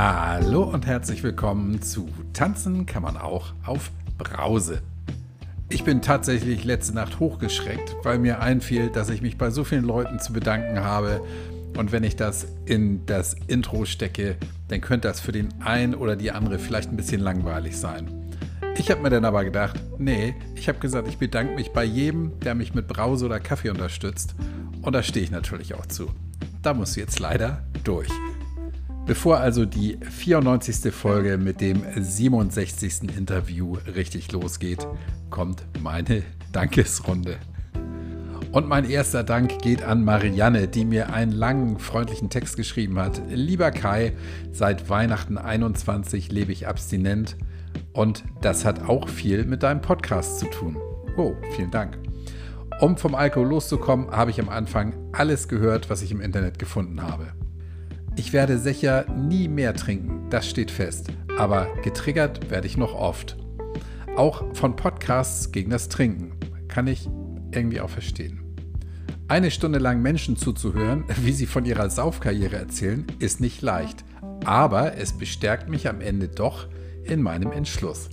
Hallo und herzlich willkommen zu Tanzen kann man auch auf Brause. Ich bin tatsächlich letzte Nacht hochgeschreckt, weil mir einfiel, dass ich mich bei so vielen Leuten zu bedanken habe. Und wenn ich das in das Intro stecke, dann könnte das für den einen oder die andere vielleicht ein bisschen langweilig sein. Ich habe mir dann aber gedacht, nee, ich habe gesagt, ich bedanke mich bei jedem, der mich mit Brause oder Kaffee unterstützt. Und da stehe ich natürlich auch zu. Da muss jetzt leider durch. Bevor also die 94. Folge mit dem 67. Interview richtig losgeht, kommt meine Dankesrunde. Und mein erster Dank geht an Marianne, die mir einen langen, freundlichen Text geschrieben hat. Lieber Kai, seit Weihnachten 21 lebe ich abstinent und das hat auch viel mit deinem Podcast zu tun. Oh, vielen Dank. Um vom Alkohol loszukommen, habe ich am Anfang alles gehört, was ich im Internet gefunden habe. Ich werde sicher nie mehr trinken, das steht fest. Aber getriggert werde ich noch oft. Auch von Podcasts gegen das Trinken kann ich irgendwie auch verstehen. Eine Stunde lang Menschen zuzuhören, wie sie von ihrer Saufkarriere erzählen, ist nicht leicht. Aber es bestärkt mich am Ende doch in meinem Entschluss.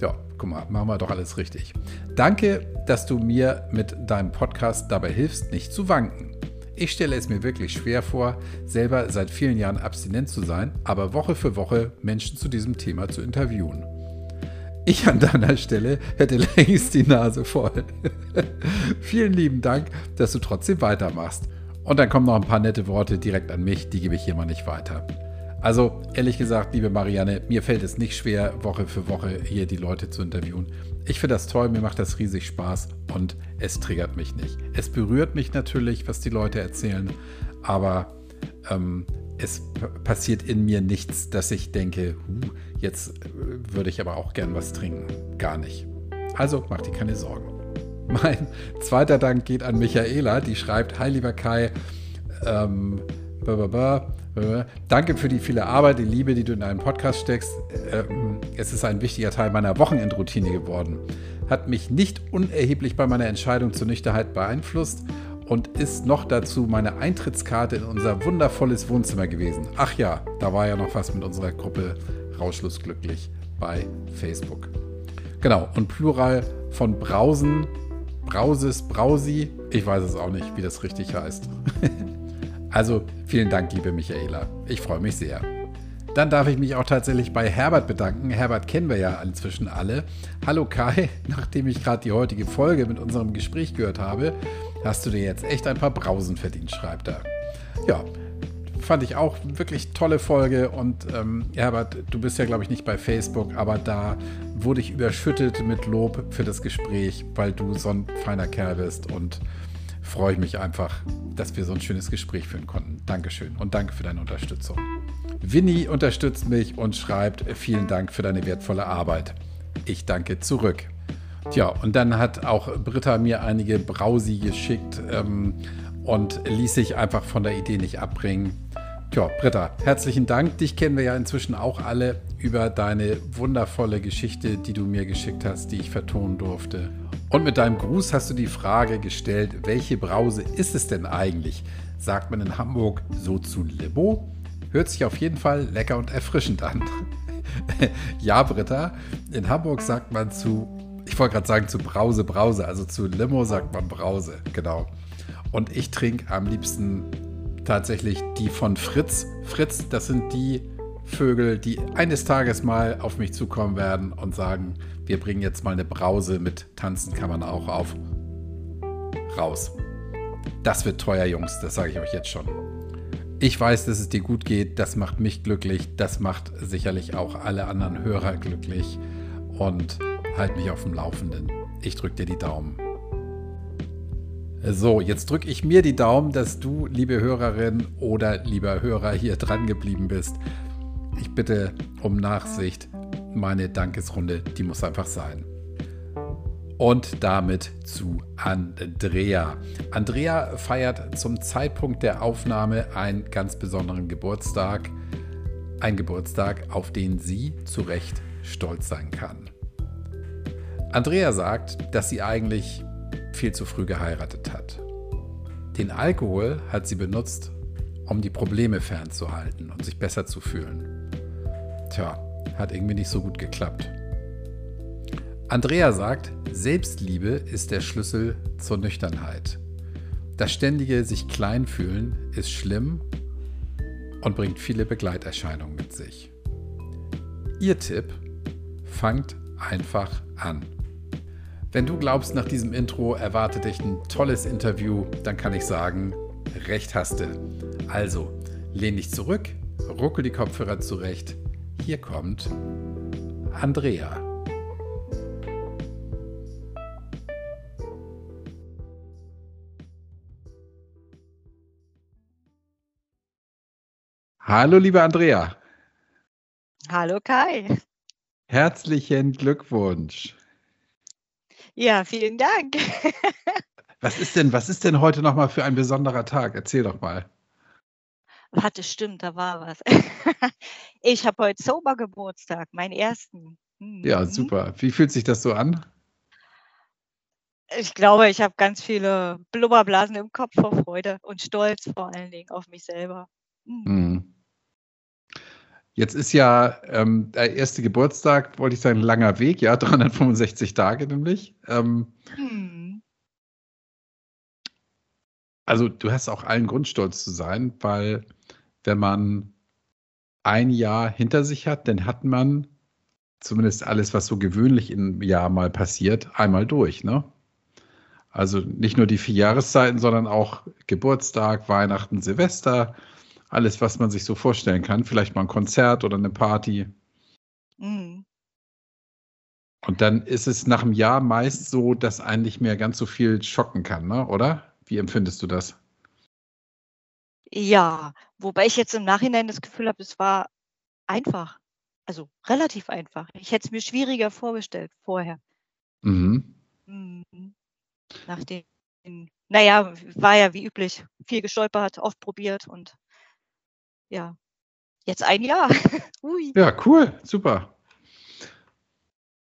Ja, guck mal, machen wir doch alles richtig. Danke, dass du mir mit deinem Podcast dabei hilfst, nicht zu wanken. Ich stelle es mir wirklich schwer vor, selber seit vielen Jahren abstinent zu sein, aber Woche für Woche Menschen zu diesem Thema zu interviewen. Ich an deiner Stelle hätte längst die Nase voll. Vielen lieben Dank, dass du trotzdem weitermachst. Und dann kommen noch ein paar nette Worte direkt an mich, die gebe ich hier mal nicht weiter. Also ehrlich gesagt, liebe Marianne, mir fällt es nicht schwer, Woche für Woche hier die Leute zu interviewen. Ich finde das toll, mir macht das riesig Spaß und es triggert mich nicht. Es berührt mich natürlich, was die Leute erzählen, aber ähm, es passiert in mir nichts, dass ich denke, huh, jetzt äh, würde ich aber auch gern was trinken. Gar nicht. Also mach dir keine Sorgen. Mein zweiter Dank geht an Michaela, die schreibt: Hi, lieber Kai. Ähm, Danke für die viele Arbeit, die Liebe, die du in einen Podcast steckst. Ähm, es ist ein wichtiger Teil meiner Wochenendroutine geworden. Hat mich nicht unerheblich bei meiner Entscheidung zur Nüchternheit beeinflusst und ist noch dazu meine Eintrittskarte in unser wundervolles Wohnzimmer gewesen. Ach ja, da war ja noch was mit unserer Gruppe Rauschlos glücklich bei Facebook. Genau, und Plural von Brausen, Brauses, Brausi. Ich weiß es auch nicht, wie das richtig heißt. Also vielen Dank, liebe Michaela. Ich freue mich sehr. Dann darf ich mich auch tatsächlich bei Herbert bedanken. Herbert kennen wir ja inzwischen alle. Hallo Kai, nachdem ich gerade die heutige Folge mit unserem Gespräch gehört habe, hast du dir jetzt echt ein paar Brausen verdient, schreibt er. Ja, fand ich auch wirklich tolle Folge. Und ähm, Herbert, du bist ja, glaube ich, nicht bei Facebook, aber da wurde ich überschüttet mit Lob für das Gespräch, weil du so ein feiner Kerl bist und freue ich mich einfach, dass wir so ein schönes Gespräch führen konnten. Dankeschön und danke für deine Unterstützung. Winnie unterstützt mich und schreibt, vielen Dank für deine wertvolle Arbeit. Ich danke zurück. Tja, und dann hat auch Britta mir einige Brausi geschickt ähm, und ließ sich einfach von der Idee nicht abbringen. Tja, Britta, herzlichen Dank. Dich kennen wir ja inzwischen auch alle über deine wundervolle Geschichte, die du mir geschickt hast, die ich vertonen durfte. Und mit deinem Gruß hast du die Frage gestellt, welche Brause ist es denn eigentlich? Sagt man in Hamburg so zu Limo? Hört sich auf jeden Fall lecker und erfrischend an. ja, Britta, in Hamburg sagt man zu, ich wollte gerade sagen zu Brause, Brause, also zu Limo sagt man Brause, genau. Und ich trinke am liebsten tatsächlich die von Fritz. Fritz, das sind die Vögel, die eines Tages mal auf mich zukommen werden und sagen, wir bringen jetzt mal eine Brause mit Tanzen kann man auch auf raus. Das wird teuer, Jungs, das sage ich euch jetzt schon. Ich weiß, dass es dir gut geht, das macht mich glücklich, das macht sicherlich auch alle anderen Hörer glücklich und halt mich auf dem Laufenden. Ich drücke dir die Daumen. So, jetzt drücke ich mir die Daumen, dass du, liebe Hörerin oder lieber Hörer, hier dran geblieben bist. Ich bitte um Nachsicht meine Dankesrunde, die muss einfach sein. Und damit zu Andrea. Andrea feiert zum Zeitpunkt der Aufnahme einen ganz besonderen Geburtstag. Ein Geburtstag, auf den sie zu Recht stolz sein kann. Andrea sagt, dass sie eigentlich viel zu früh geheiratet hat. Den Alkohol hat sie benutzt, um die Probleme fernzuhalten und sich besser zu fühlen. Tja, hat irgendwie nicht so gut geklappt. Andrea sagt, Selbstliebe ist der Schlüssel zur Nüchternheit. Das ständige sich klein fühlen ist schlimm und bringt viele Begleiterscheinungen mit sich. Ihr Tipp, fangt einfach an. Wenn du glaubst, nach diesem Intro erwartet dich ein tolles Interview, dann kann ich sagen, recht hast du. Also, lehn dich zurück, ruckel die Kopfhörer zurecht. Hier kommt Andrea. Hallo, liebe Andrea. Hallo Kai. Herzlichen Glückwunsch. Ja, vielen Dank. Was ist denn, was ist denn heute nochmal für ein besonderer Tag? Erzähl doch mal. Warte, stimmt, da war was. Ich habe heute Sober-Geburtstag, meinen ersten. Ja, Mhm. super. Wie fühlt sich das so an? Ich glaube, ich habe ganz viele Blubberblasen im Kopf vor Freude und Stolz vor allen Dingen auf mich selber. Mhm. Hm. Jetzt ist ja ähm, der erste Geburtstag, wollte ich sagen, ein langer Weg, ja, 365 Tage nämlich. Ähm, Mhm. also du hast auch allen Grund, stolz zu sein, weil wenn man ein Jahr hinter sich hat, dann hat man zumindest alles, was so gewöhnlich im Jahr mal passiert, einmal durch, ne? Also nicht nur die vier Jahreszeiten, sondern auch Geburtstag, Weihnachten, Silvester, alles, was man sich so vorstellen kann. Vielleicht mal ein Konzert oder eine Party. Mhm. Und dann ist es nach einem Jahr meist so, dass einen nicht mehr ganz so viel schocken kann, ne? oder? Wie empfindest du das? Ja, wobei ich jetzt im Nachhinein das Gefühl habe, es war einfach. Also relativ einfach. Ich hätte es mir schwieriger vorgestellt vorher. Mhm. Mhm. Nachdem, naja, war ja wie üblich, viel gestolpert, oft probiert und ja, jetzt ein Jahr. Ui. Ja, cool, super.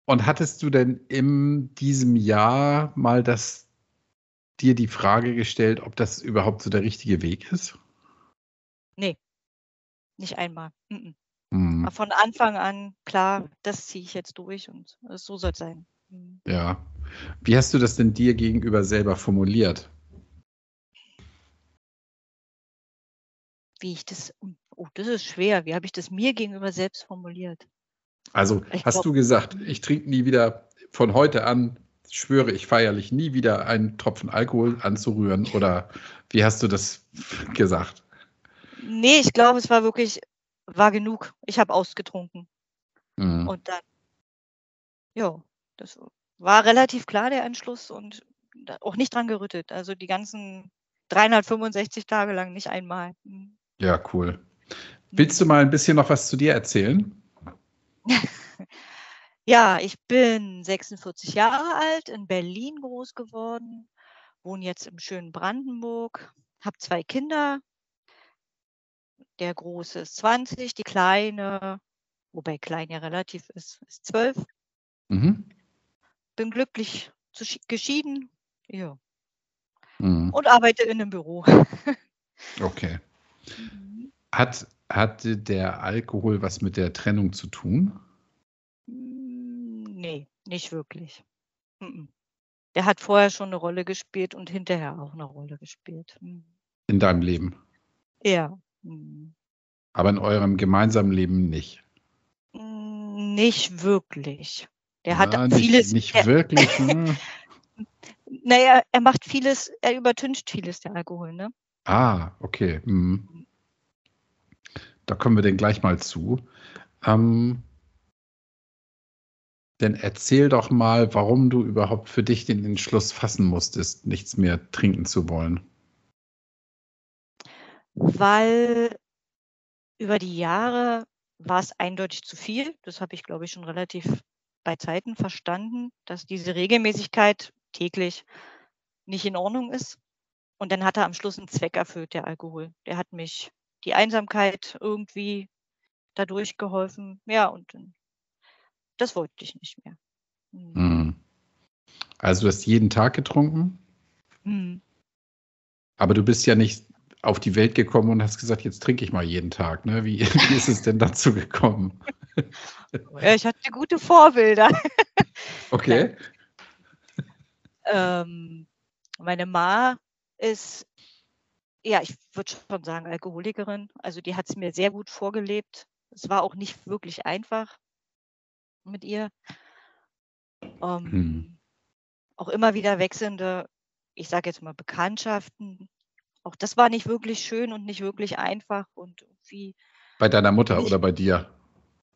Und hattest du denn in diesem Jahr mal das dir die Frage gestellt, ob das überhaupt so der richtige Weg ist? Nee, nicht einmal. Mhm. Mhm. Von Anfang an, klar, das ziehe ich jetzt durch und so soll es sein. Mhm. Ja. Wie hast du das denn dir gegenüber selber formuliert? Wie ich das, oh, das ist schwer. Wie habe ich das mir gegenüber selbst formuliert? Also Ich hast glaub- du gesagt, ich trinke nie wieder von heute an, schwöre ich feierlich nie wieder einen Tropfen Alkohol anzurühren oder wie hast du das gesagt? Nee, ich glaube, es war wirklich, war genug. Ich habe ausgetrunken. Mhm. Und dann, ja, das war relativ klar, der Entschluss und auch nicht dran gerüttelt. Also die ganzen 365 Tage lang nicht einmal. Mhm. Ja, cool. Willst du mal ein bisschen noch was zu dir erzählen? Ja, ich bin 46 Jahre alt, in Berlin groß geworden, wohne jetzt im schönen Brandenburg, habe zwei Kinder. Der Große ist 20, die Kleine, wobei klein ja relativ ist, ist 12. Mhm. Bin glücklich zu, geschieden ja, Mhm. und arbeite in einem Büro. Okay. Mhm. Hat, hatte der Alkohol was mit der Trennung zu tun? Mm, Nee, nicht wirklich. Der hat vorher schon eine Rolle gespielt und hinterher auch eine Rolle gespielt. Mhm. In deinem Leben, Ja. Mhm. aber in eurem gemeinsamen Leben nicht. Mm, Nicht wirklich. Der hat Ah, nicht, vieles. Nicht der, wirklich. hm. naja, er macht vieles, er übertüncht vieles, der Alkohol, ne? Ah, okay. Mhm. Da kommen wir denn gleich mal zu. Ähm, dann erzähl doch mal, warum du überhaupt für dich den Entschluss fassen musstest, nichts mehr trinken zu wollen. Weil über die Jahre war es eindeutig zu viel. Das habe ich, glaube ich, schon relativ bei Zeiten verstanden, dass diese Regelmäßigkeit täglich nicht in Ordnung ist. Und dann hat er am Schluss einen Zweck erfüllt, der Alkohol. Der hat mich die Einsamkeit irgendwie dadurch geholfen. Ja, und dann, das wollte ich nicht mehr. Hm. Mhm. Also du hast jeden Tag getrunken, Hm. aber du bist ja nicht auf die Welt gekommen und hast gesagt, jetzt trinke ich mal jeden Tag. Ne? Wie, wie ist es denn dazu gekommen? Ja, ich hatte gute Vorbilder. Okay. Ähm, meine Ma ist, ja, ich würde schon sagen, Alkoholikerin. Also die hat es mir sehr gut vorgelebt. Es war auch nicht wirklich einfach mit ihr. Ähm, Hm. Auch immer wieder wechselnde, ich sage jetzt mal Bekanntschaften. Auch das war nicht wirklich schön und nicht wirklich einfach und irgendwie, Bei deiner Mutter ich, oder bei dir?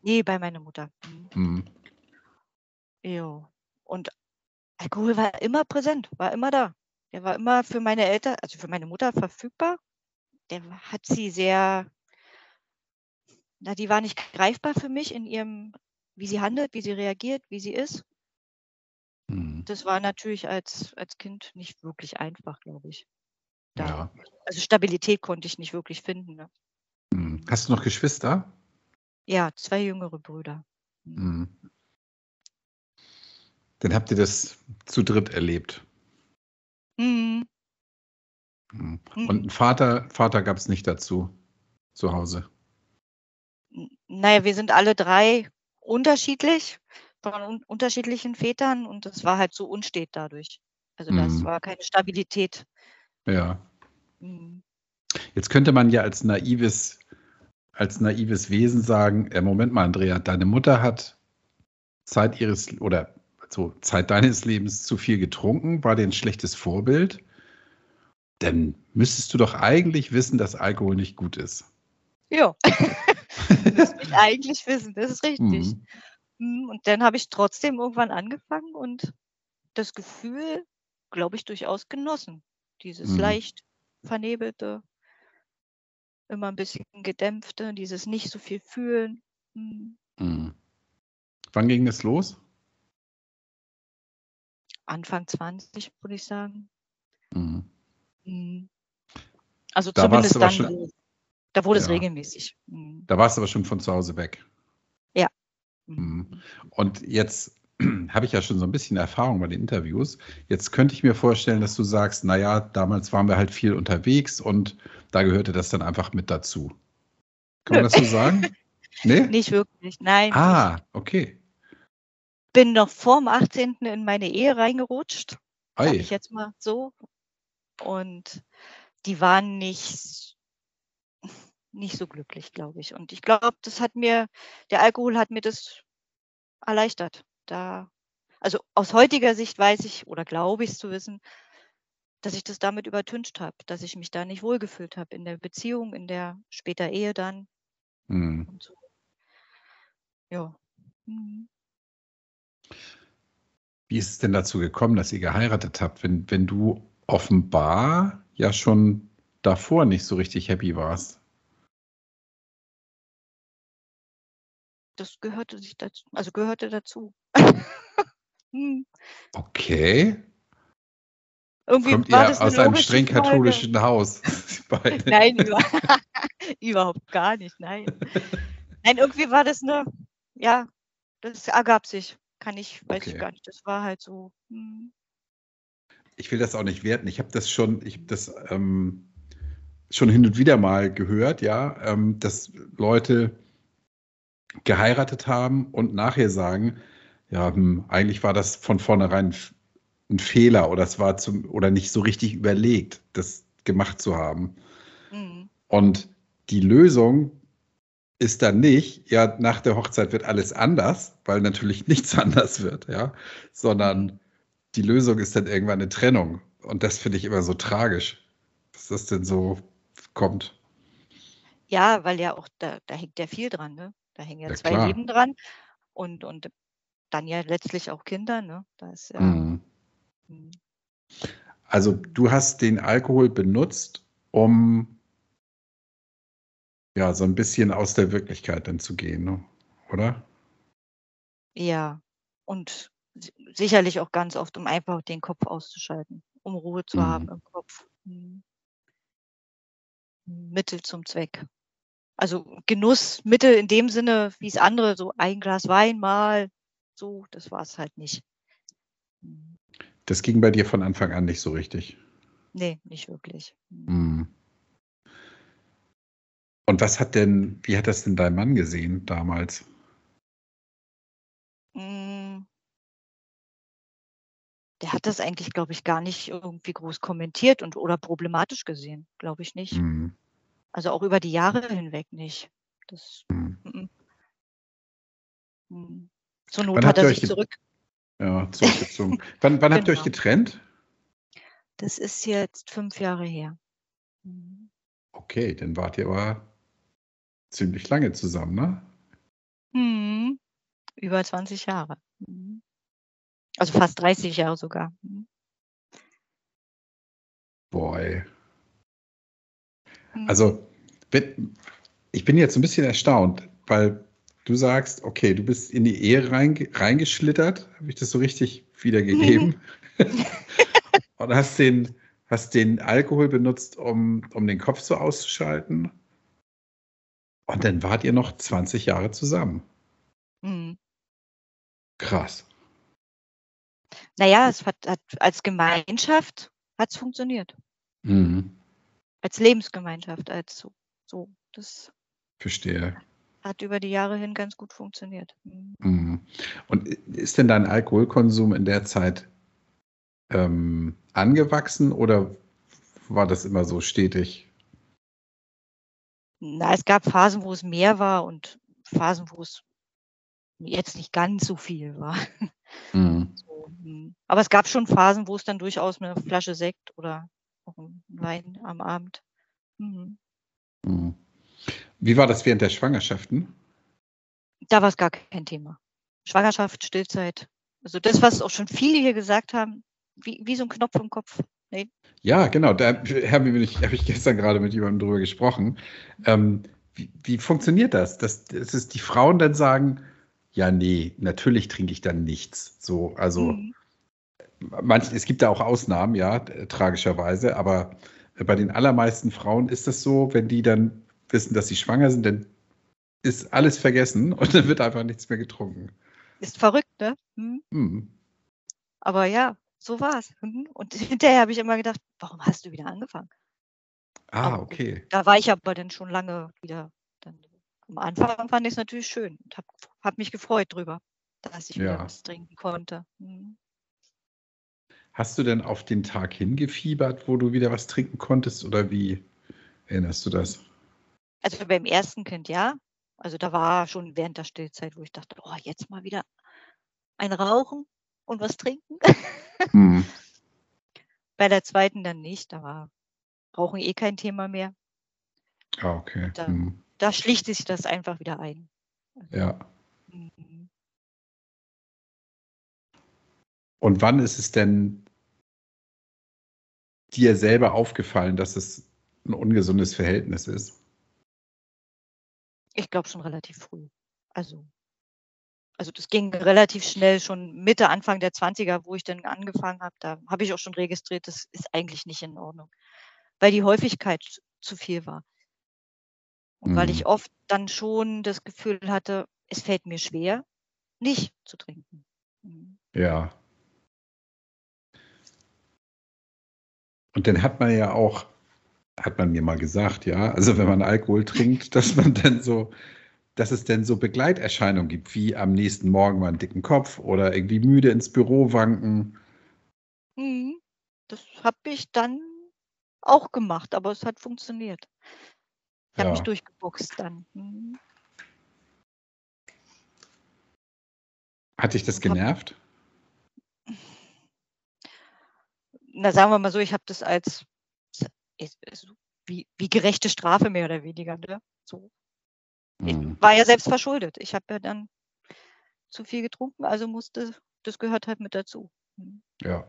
nee, bei meiner Mutter. Mhm. Hm. Ja. Und Alkohol war immer präsent, war immer da. Der war immer für meine Eltern, also für meine Mutter verfügbar. Der hat sie sehr, na, die war nicht greifbar für mich in ihrem, wie sie handelt, wie sie reagiert, wie sie ist. Hm. Das war natürlich als, als Kind nicht wirklich einfach, glaube ich. Da, Ja. also Stabilität konnte ich nicht wirklich finden. Ne? Hm. Hast du noch Geschwister? Ja, zwei jüngere Brüder. Mhm. Hm. Dann habt ihr das zu dritt erlebt. Mhm. Hm. Und einen Vater, Vater gab es nicht dazu zu Hause. Naja, wir sind alle drei unterschiedlich, von un unterschiedlichen Vätern und das war halt so unstet dadurch. Also das war keine Stabilität. Ja. Mhm. Jetzt könnte man ja als naives, als naives Wesen sagen, äh, Moment mal, Andrea, deine Mutter hat Zeit ihres oder so Zeit deines Lebens zu viel getrunken, war dir ein schlechtes Vorbild. Dann müsstest du doch eigentlich wissen, dass Alkohol nicht gut ist. Ja, müsste ich eigentlich wissen, das ist richtig. Hm. Mhm, Und dann habe ich trotzdem irgendwann angefangen und das Gefühl, glaube ich, durchaus genossen. Dieses Hm. leicht vernebelte, immer ein bisschen gedämpfte, dieses nicht so viel fühlen. Mhm. Hm. Wann ging das los? Anfang 20, würde ich sagen. Hm. Mhm. Also Da zumindest dann, schon, da wurde es ja, regelmäßig. Mhm. da warst du aber schon von zu Hause weg. Ja. Mhm. Und jetzt habe ich ja schon so ein bisschen Erfahrung bei den Interviews. Jetzt könnte ich mir vorstellen, dass du sagst, naja, damals waren wir halt viel unterwegs und da gehörte das dann einfach mit dazu. Kann man das so sagen? Nee? nicht wirklich. Nein, Ah, okay. bin noch vorm 18. in meine Ehe reingerutscht, sage ich jetzt mal so. Und die waren nicht, nicht so glücklich, glaube ich. Und ich glaube, das hat mir, der Alkohol hat mir das erleichtert. Da, also aus heutiger Sicht weiß ich oder glaube ich zu wissen, dass ich das damit übertüncht habe, dass ich mich da nicht wohlgefühlt habe in der Beziehung, in der später Ehe dann Hm. und so. Ja. Mhm. Wie ist es denn dazu gekommen, dass ihr geheiratet habt, wenn, wenn du offenbar ja schon davor nicht so richtig happy warst? Das gehörte sich dazu, also gehörte dazu. Hm. Okay. Irgendwie Kommt war ihr aus einem streng Folge. katholischen Haus? Beide. Nein, über, überhaupt gar nicht, nein. Nein, irgendwie war das eine, ja, das ergab sich. Kann ich, weiß ich Okay. gar nicht. Das war halt so. Hm. Ich will das auch nicht werten. Ich habe das schon, ich habe das ähm, schon hin und wieder mal gehört, ja, ähm, dass Leute geheiratet haben und nachher sagen, ja, hm, eigentlich war das von vornherein ein Fehler oder es war zum oder nicht so richtig überlegt, das gemacht zu haben. Hm. Und die Lösung ist dann nicht, ja, nach der Hochzeit wird alles anders, weil natürlich nichts anders wird, ja, sondern die Lösung ist dann irgendwann eine Trennung. Und das finde ich immer so tragisch, dass das denn so kommt. Ja, weil ja auch, da, da hängt ja viel dran, ne? Da hängen ja Ja, zwei klar. Leben dran und, und dann ja letztlich auch Kinder, ne? Da ist ja. Mhm. Hm. Also du hast den Alkohol benutzt, um ja so ein bisschen aus der Wirklichkeit dann zu gehen, ne? oder? Ja. Und si- sicherlich auch ganz oft, um einfach den Kopf auszuschalten, um Ruhe zu haben Mhm. im Kopf. Hm. Mittel zum Zweck also Genussmittel in dem Sinne, wie es andere, so ein Glas Wein mal, so, das war es halt nicht. Das ging bei dir von Anfang an nicht so richtig. Nee, nicht wirklich. Mhm. Und was hat denn, wie hat das denn dein Mann gesehen damals? Hm. Der hat das eigentlich, glaube ich, gar nicht irgendwie groß kommentiert und oder problematisch gesehen, glaube ich nicht. Mhm. Also auch über die Jahre hinweg nicht. Das, Mhm. mhm. Mhm. Zur Not Wann hat er sich zurück. ja, zurückgezogen. Wann wann habt ihr euch Genau. getrennt? Das ist jetzt 5 Jahre her. Mhm. Okay, dann wart ihr aber ziemlich lange zusammen, ne? Mhm. Über 20 Jahre. Mhm. Also fast 30 Jahre sogar. Mhm. Boy. Mhm. Also, ich bin jetzt 'n bisschen erstaunt, weil du sagst, okay, du bist in die Ehe reinge reingeschlittert. Habe ich das so richtig wiedergegeben? Und hast den hast den Alkohol benutzt, um um den Kopf so auszuschalten? Und dann wart ihr noch 20 Jahre zusammen. Mhm. Krass. Na ja, es hat hat als Gemeinschaft hat's funktioniert. Mhm. Als Lebensgemeinschaft, als so so. Das Verstehe. hat über die Jahre hin ganz gut funktioniert. Mhm. Mhm. Und ist denn dein Alkoholkonsum in der Zeit, ähm, angewachsen oder war das immer so stetig? Na, es gab Phasen, wo es mehr war und Phasen, wo es jetzt nicht ganz so viel war. Mhm. So, mhm. Aber es gab schon Phasen, wo es dann durchaus 'ne Flasche Sekt oder auch Wein am Abend mhm. Mhm. Wie war das während der Schwangerschaften? Da war's gar kein Thema. Schwangerschaft, Stillzeit, also das, was auch schon viele hier gesagt haben, wie wie so 'n Knopf im Kopf. Ne. Ja, genau, da habe ich habe ich gestern gerade mit jemandem drüber gesprochen. Ähm, wie wie funktioniert das? Dass dass es die Frauen dann sagen: „Ja, ne, natürlich trinke ich dann nichts.“ So, also Mhm. Manch es gibt da auch Ausnahmen, ja, tragischerweise, aber bei den allermeisten Frauen ist das so, wenn die dann wissen, dass sie schwanger sind, dann ist alles vergessen und dann wird einfach nichts mehr getrunken. Ist verrückt, ne? Mhm. Mhm. Aber ja, so war's. Mhm. Und hinterher habe ich immer gedacht: „Warum hast du wieder angefangen?“ Ah, Aber okay. da war ich aber dann schon lange wieder dann am Anfang fand ich's natürlich schön und habe habe mich gefreut drüber, dass ich wieder Ja. was trinken konnte. Mhm. Hast du denn auf den Tag hingefiebert, wo du wieder was trinken konntest oder wie erinnerst du das? Also, beim ersten Kind ja. Also, da war schon während der Stillzeit, wo ich dachte: „Oh, jetzt mal wieder ein Rauchen und was trinken.“ Mhm. Bei der zweiten dann nicht, da war Rauchen eh kein Thema mehr. Ah, okay. Da Mhm. da schlich sich das einfach wieder ein. Also Ja. mhm. Und wann ist es denn dir selber aufgefallen, dass es 'n ungesundes Verhältnis ist? Ich glaube schon relativ früh. Also also, das ging relativ schnell schon Mitte, Anfang der 20er, wo ich dann angefangen habe, da habe ich auch schon registriert, das ist eigentlich nicht in Ordnung, weil die Häufigkeit zu viel war. Und weil Mhm. ich oft dann schon das Gefühl hatte, es fällt mir schwer, nicht zu trinken. Mhm. Ja. Und dann hat man ja auch hat man mir mal gesagt, ja, also, wenn man Alkohol trinkt, dass man dann so dass es dann so Begleiterscheinungen gibt, wie am nächsten Morgen mal 'n dicken Kopf oder irgendwie müde ins Büro wanken. Mhm. Das habe ich dann auch gemacht, aber es hat funktioniert. Ich habe mich Ja. durchgeboxt dann. Mhm. Hat dich das genervt? Na, sagen wir mal so, ich habe das als wie wie gerechte Strafe mehr oder weniger, ne? So. Ich Mhm. war ja selbst verschuldet. Ich habe ja dann zu viel getrunken, also musste das gehört halt mit dazu. Mhm. Ja,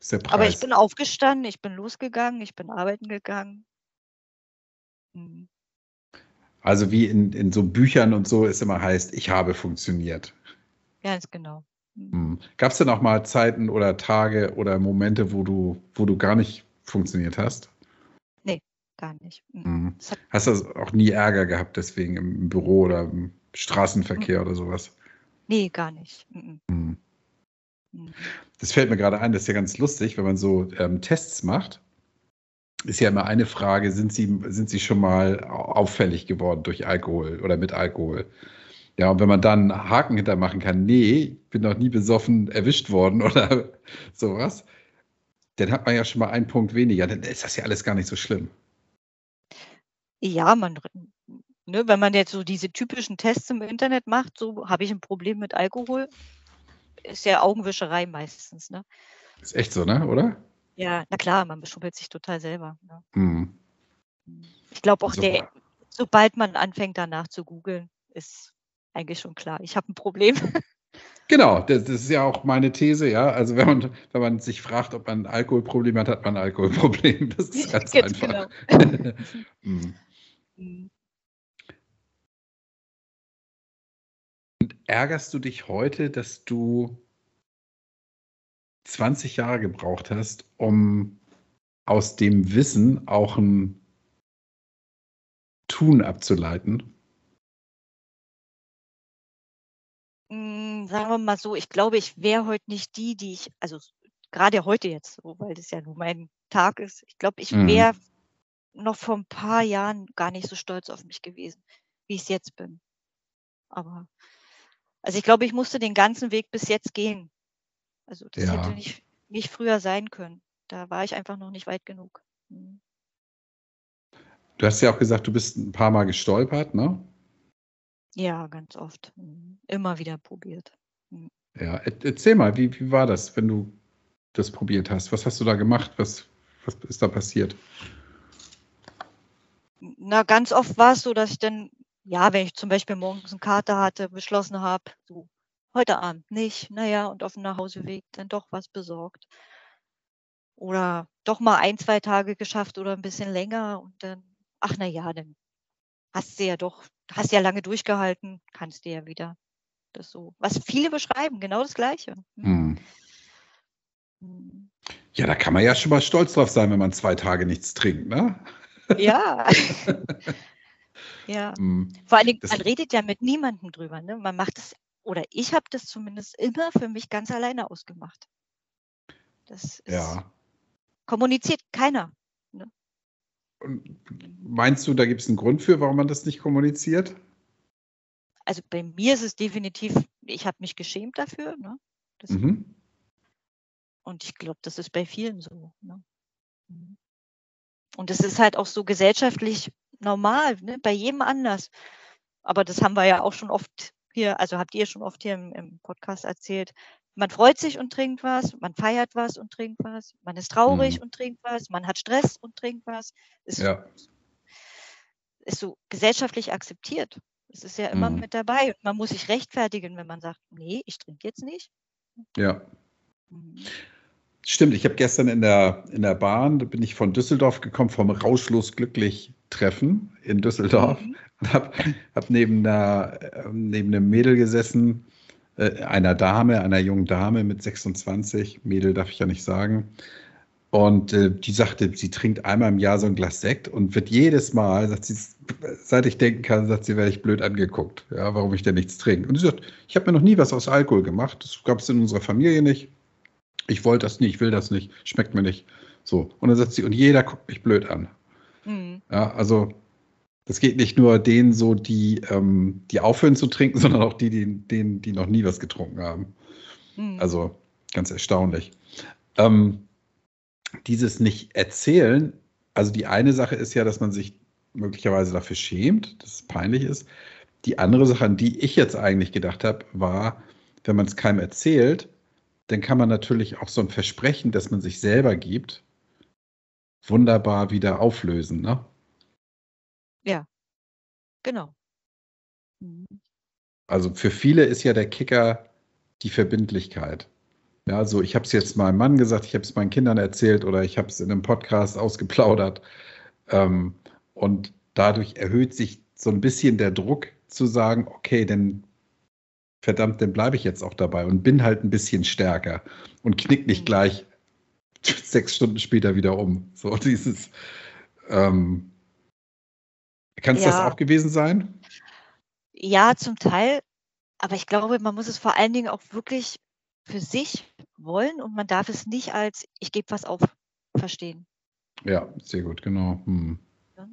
ist der Aber ich Preis. bin aufgestanden, ich bin losgegangen, ich bin arbeiten gegangen. Mhm. Also, wie in in so Büchern und so es immer heißt: „Ich habe funktioniert.“ Ganz genau. Mhm. Mhm. Gab's denn auch mal Zeiten oder Tage oder Momente, wo du wo du gar nicht funktioniert hast? Ne, gar nicht. Mhm. Mhm. Es Hast du also auch nie Ärger gehabt deswegen im Büro oder im Straßenverkehr Mhm. oder so was? Ne, gar nicht. Mhm. Mhm. Das fällt mir gerade ein, das ist ja ganz lustig, wenn man so, ähm, Tests macht, ist ja immer eine Frage: „Sind Sie sind Sie schon mal au auffällig geworden durch Alkohol oder mit Alkohol?“ Ja, und wenn man dann einen Haken hintermachen kann, nee, ich bin noch nie besoffen erwischt worden oder sowas, dann hat man ja schon mal einen Punkt weniger. Dann ist das ja alles gar nicht so schlimm. Ja, man, ne, wenn man jetzt so diese typischen Tests im Internet macht, so habe ich ein Problem mit Alkohol, ist ja Augenwischerei meistens. Ne? Ist echt so, ne? Oder? Ja, na klar, man beschuppelt sich total selber. Ne? Mhm. Ich glaube auch, der, sobald man anfängt danach zu googeln, ist eigentlich schon klar, ich habe ein Problem. Genau, das, das ist ja auch meine These, ja. Also wenn man, wenn man sich fragt, ob man ein Alkoholproblem hat, hat man ein Alkoholproblem. Das ist ganz, Ganz einfach. Mhm. Mhm. Ärgerst du dich heute, dass du 20 Jahre gebraucht hast, um aus dem Wissen auch ein Tun abzuleiten? Mm, Sagen wir mal so, ich glaube, ich wäre heute nicht die, die ich, also gerade heute jetzt, so, weil das ja nun mein Tag ist, ich glaube, ich Mhm. wäre noch vor ein paar Jahren gar nicht so stolz auf mich gewesen, wie ich es jetzt bin. Aber, also ich glaube, ich musste den ganzen Weg bis jetzt gehen. Also das Ja. hätte nicht, nicht früher sein können. Da war ich einfach noch nicht weit genug. Mhm. Du hast ja auch gesagt, du bist ein paar Mal gestolpert, ne? Ja, ganz oft. Mhm. Immer wieder probiert. Ja, er- erzähl mal, wie, wie war das, wenn du das probiert hast? Was hast du da gemacht? Was, was ist da passiert? Na, ganz oft war es so, dass ich dann, ja, wenn ich zum Beispiel morgens einen Kater hatte, beschlossen habe, so, heute Abend nicht, naja, und auf dem Nachhauseweg dann doch was besorgt. Oder doch mal ein, zwei Tage geschafft oder ein bisschen länger und dann, ach na ja, dann hast du ja doch, hast ja lange durchgehalten, kannst du ja wieder. Das so, was viele beschreiben, genau das Gleiche. Hm. Hm. Hm. Ja, da kann man ja schon mal stolz drauf sein, wenn man zwei Tage nichts trinkt, ne? Ja. ja. Hm. Vor allen Dingen, Das- man redet ja mit niemandem drüber. Ne? Man macht es, oder ich habe das zumindest immer für mich ganz alleine ausgemacht. Das ist, Ja. kommuniziert keiner. Und meinst du, da gibt es einen Grund für, warum man das nicht kommuniziert? Also bei mir ist es definitiv, ich habe mich geschämt dafür. Ne? Mhm. Und ich glaube, das ist bei vielen so. Ne? Und es ist halt auch so gesellschaftlich normal, ne? bei jedem anders. Aber das haben wir ja auch schon oft hier, also habt ihr schon oft hier im, im Podcast erzählt. Man freut sich und trinkt was, man feiert was und trinkt was, man ist traurig Mhm. und trinkt was, man hat Stress und trinkt was. Ist, Ja. ist so gesellschaftlich akzeptiert. Es ist ja immer Mhm. mit dabei. Und man muss sich rechtfertigen, wenn man sagt, nee, ich trinke jetzt nicht. Ja. Mhm. Stimmt, ich habe gestern in der, in der Bahn, da bin ich von Düsseldorf gekommen, vom Rauschlos glücklich Treffen in Düsseldorf. Mhm. Und habe hab neben, einer, äh, neben einem Mädel gesessen, äh, einer Dame, einer jungen Dame mit 26, Mädel darf ich ja nicht sagen. Und äh, die sagte, sie trinkt einmal im Jahr so ein Glas Sekt und wird jedes Mal, sagt sie, seit ich denken kann, sagt sie, werde ich blöd angeguckt, ja, warum ich denn nichts trinke. Und sie sagt, ich habe mir noch nie was aus Alkohol gemacht, das gab es in unserer Familie nicht. Ich wollte das nicht, ich will das nicht, schmeckt mir nicht. So. Und dann sagt sie, und jeder guckt mich blöd an. Mhm. Ja, also das geht nicht nur denen so, die, ähm, die aufhören zu trinken, sondern auch die, die, denen, die noch nie was getrunken haben. Mhm. Also ganz erstaunlich. Ähm, dieses nicht erzählen, also die eine Sache ist ja, dass man sich möglicherweise dafür schämt, dass es peinlich ist. Die andere Sache, an die ich jetzt eigentlich gedacht habe, war, wenn man es keinem erzählt, dann kann man natürlich auch so ein Versprechen, das man sich selber gibt, wunderbar wieder auflösen. Ne? Genau. Mhm. Also für viele ist ja der Kicker die Verbindlichkeit. Ja, so ich habe es jetzt meinem Mann gesagt, ich habe es meinen Kindern erzählt oder ich habe es in einem Podcast ausgeplaudert. Ähm, und dadurch erhöht sich so ein bisschen der Druck zu sagen, okay, dann verdammt, dann bleibe ich jetzt auch dabei und bin halt ein bisschen stärker und knick nicht Mhm. gleich sechs Stunden später wieder um. So dieses. Ähm, Kann es das Ja. auch gewesen sein? Ja, zum Teil. Aber ich glaube, man muss es vor allen Dingen auch wirklich für sich wollen und man darf es nicht als ich gebe was auf verstehen. Ja, sehr gut, genau. Hm.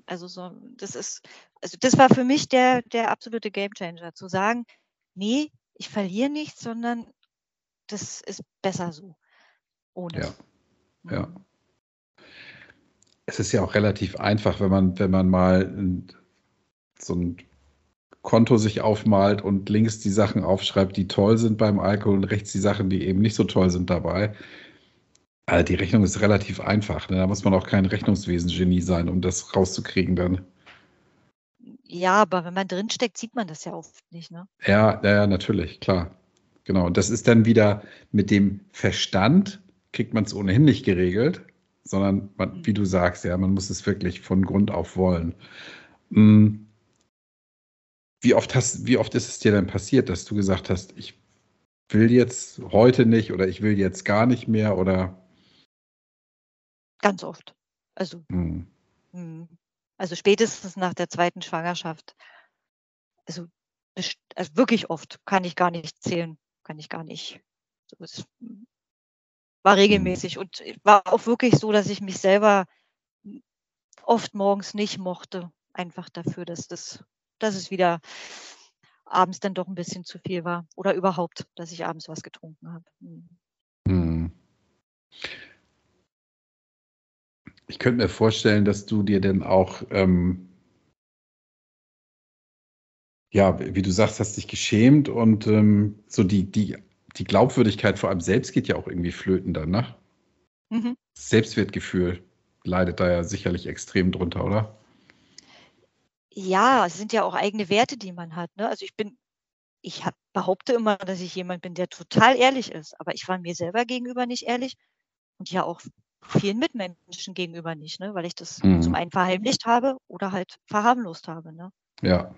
Also so, das ist, also das war für mich der, der absolute Gamechanger, zu sagen, nee, ich verliere nichts, sondern das ist besser so. Ohne. Ja. Ja. Es ist ja auch relativ einfach, wenn man, wenn man mal so ein Konto sich aufmalt und links die Sachen aufschreibt, die toll sind beim Alkohol und rechts die Sachen, die eben nicht so toll sind dabei. Also die Rechnung ist relativ einfach. Ne? Da muss man auch kein Rechnungswesen-Genie sein, um das rauszukriegen dann. Ja, aber wenn man drinsteckt, sieht man das ja oft nicht, ne? Ja, ja, natürlich, klar. Genau. Und das ist dann wieder mit dem Verstand, kriegt man es ohnehin nicht geregelt, sondern man, wie du sagst, ja, man muss es wirklich von Grund auf wollen. Hm. Wie oft hast, wie oft ist es dir denn passiert, dass du gesagt hast, ich will jetzt heute nicht oder ich will jetzt gar nicht mehr oder? Ganz oft. Also, hm. also spätestens nach der zweiten Schwangerschaft. Also, also wirklich oft kann ich gar nicht zählen, kann ich gar nicht. So, es war hm. regelmäßig und war auch wirklich so, dass ich mich selber oft morgens nicht mochte, einfach dafür, dass das dass es wieder abends dann doch ein bisschen zu viel war oder überhaupt, dass ich abends was getrunken habe. Mhm. Hm. Ich könnte mir vorstellen, dass du dir denn auch, ähm, ja, wie du sagst, hast dich geschämt und ähm, so die, die, die Glaubwürdigkeit vor allem selbst geht ja auch irgendwie flöten dann, ne? Mhm. Selbstwertgefühl leidet da ja sicherlich extrem drunter, oder? Ja, es sind ja auch eigene Werte, die man hat. Ne? Also ich bin, ich hab, behaupte immer, dass ich jemand bin, der total ehrlich ist, aber ich war mir selber gegenüber nicht ehrlich und ja auch vielen Mitmenschen gegenüber nicht, ne? weil ich das mhm. zum einen verheimlicht habe oder halt verharmlost habe. Ne? Ja.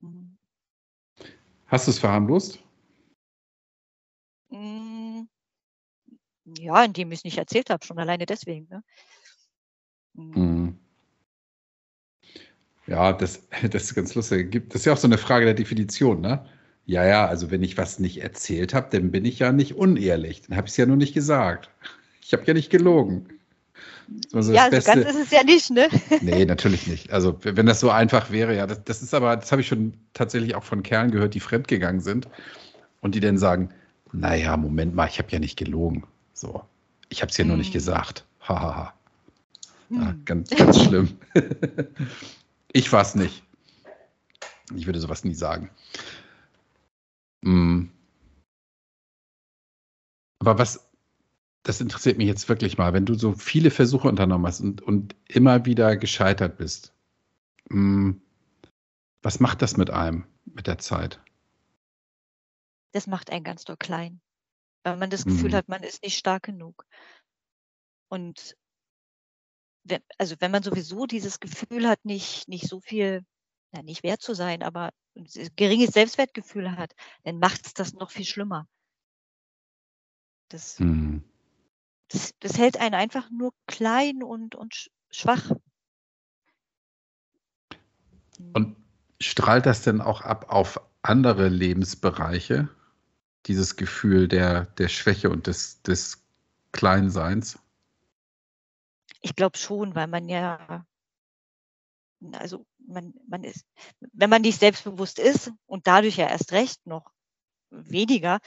Mhm. Hast du es verharmlost? Mm, ja, indem ich es nicht erzählt habe, schon alleine deswegen. Ne? Mhm. mhm. Ja, das, das ist ganz lustig. Das ist ja auch so eine Frage der Definition, ne? Ja, ja, also wenn ich was nicht erzählt habe, dann bin ich ja nicht unehrlich. Dann habe ich es ja nur nicht gesagt. Ich habe ja nicht gelogen. Also ja, so ganz ist es ja nicht, ne? Nee, natürlich nicht. Also wenn das so einfach wäre, ja, das, das ist aber, das habe ich schon tatsächlich auch von Kerlen gehört, die fremdgegangen sind und die dann sagen, naja, Moment mal, ich habe ja nicht gelogen. So, ich habe es ja hm. nur nicht hm. gesagt. Hahaha. Ha, ha. Ja, hm. ganz, ganz schlimm. Ich war es nicht. Ich würde sowas nie sagen. Mm. Aber was, das interessiert mich jetzt wirklich mal, wenn du so viele Versuche unternommen hast und, und immer wieder gescheitert bist. Mm. Was macht das mit einem mit der Zeit? Das macht einen ganz doll klein, weil man das Gefühl mm. hat, man ist nicht stark genug. Und also wenn man sowieso dieses Gefühl hat, nicht, nicht so viel, ja, nicht wert zu sein, aber ein geringes Selbstwertgefühl hat, dann macht es das noch viel schlimmer. Das, mhm. das, das, hält einen einfach nur klein und, und schwach. Und mhm. strahlt das denn auch ab auf andere Lebensbereiche? Dieses Gefühl der, der Schwäche und des, des Kleinseins? Ich glaube schon, weil man ja, also man, man ist, wenn man nicht selbstbewusst ist und dadurch ja erst recht noch weniger,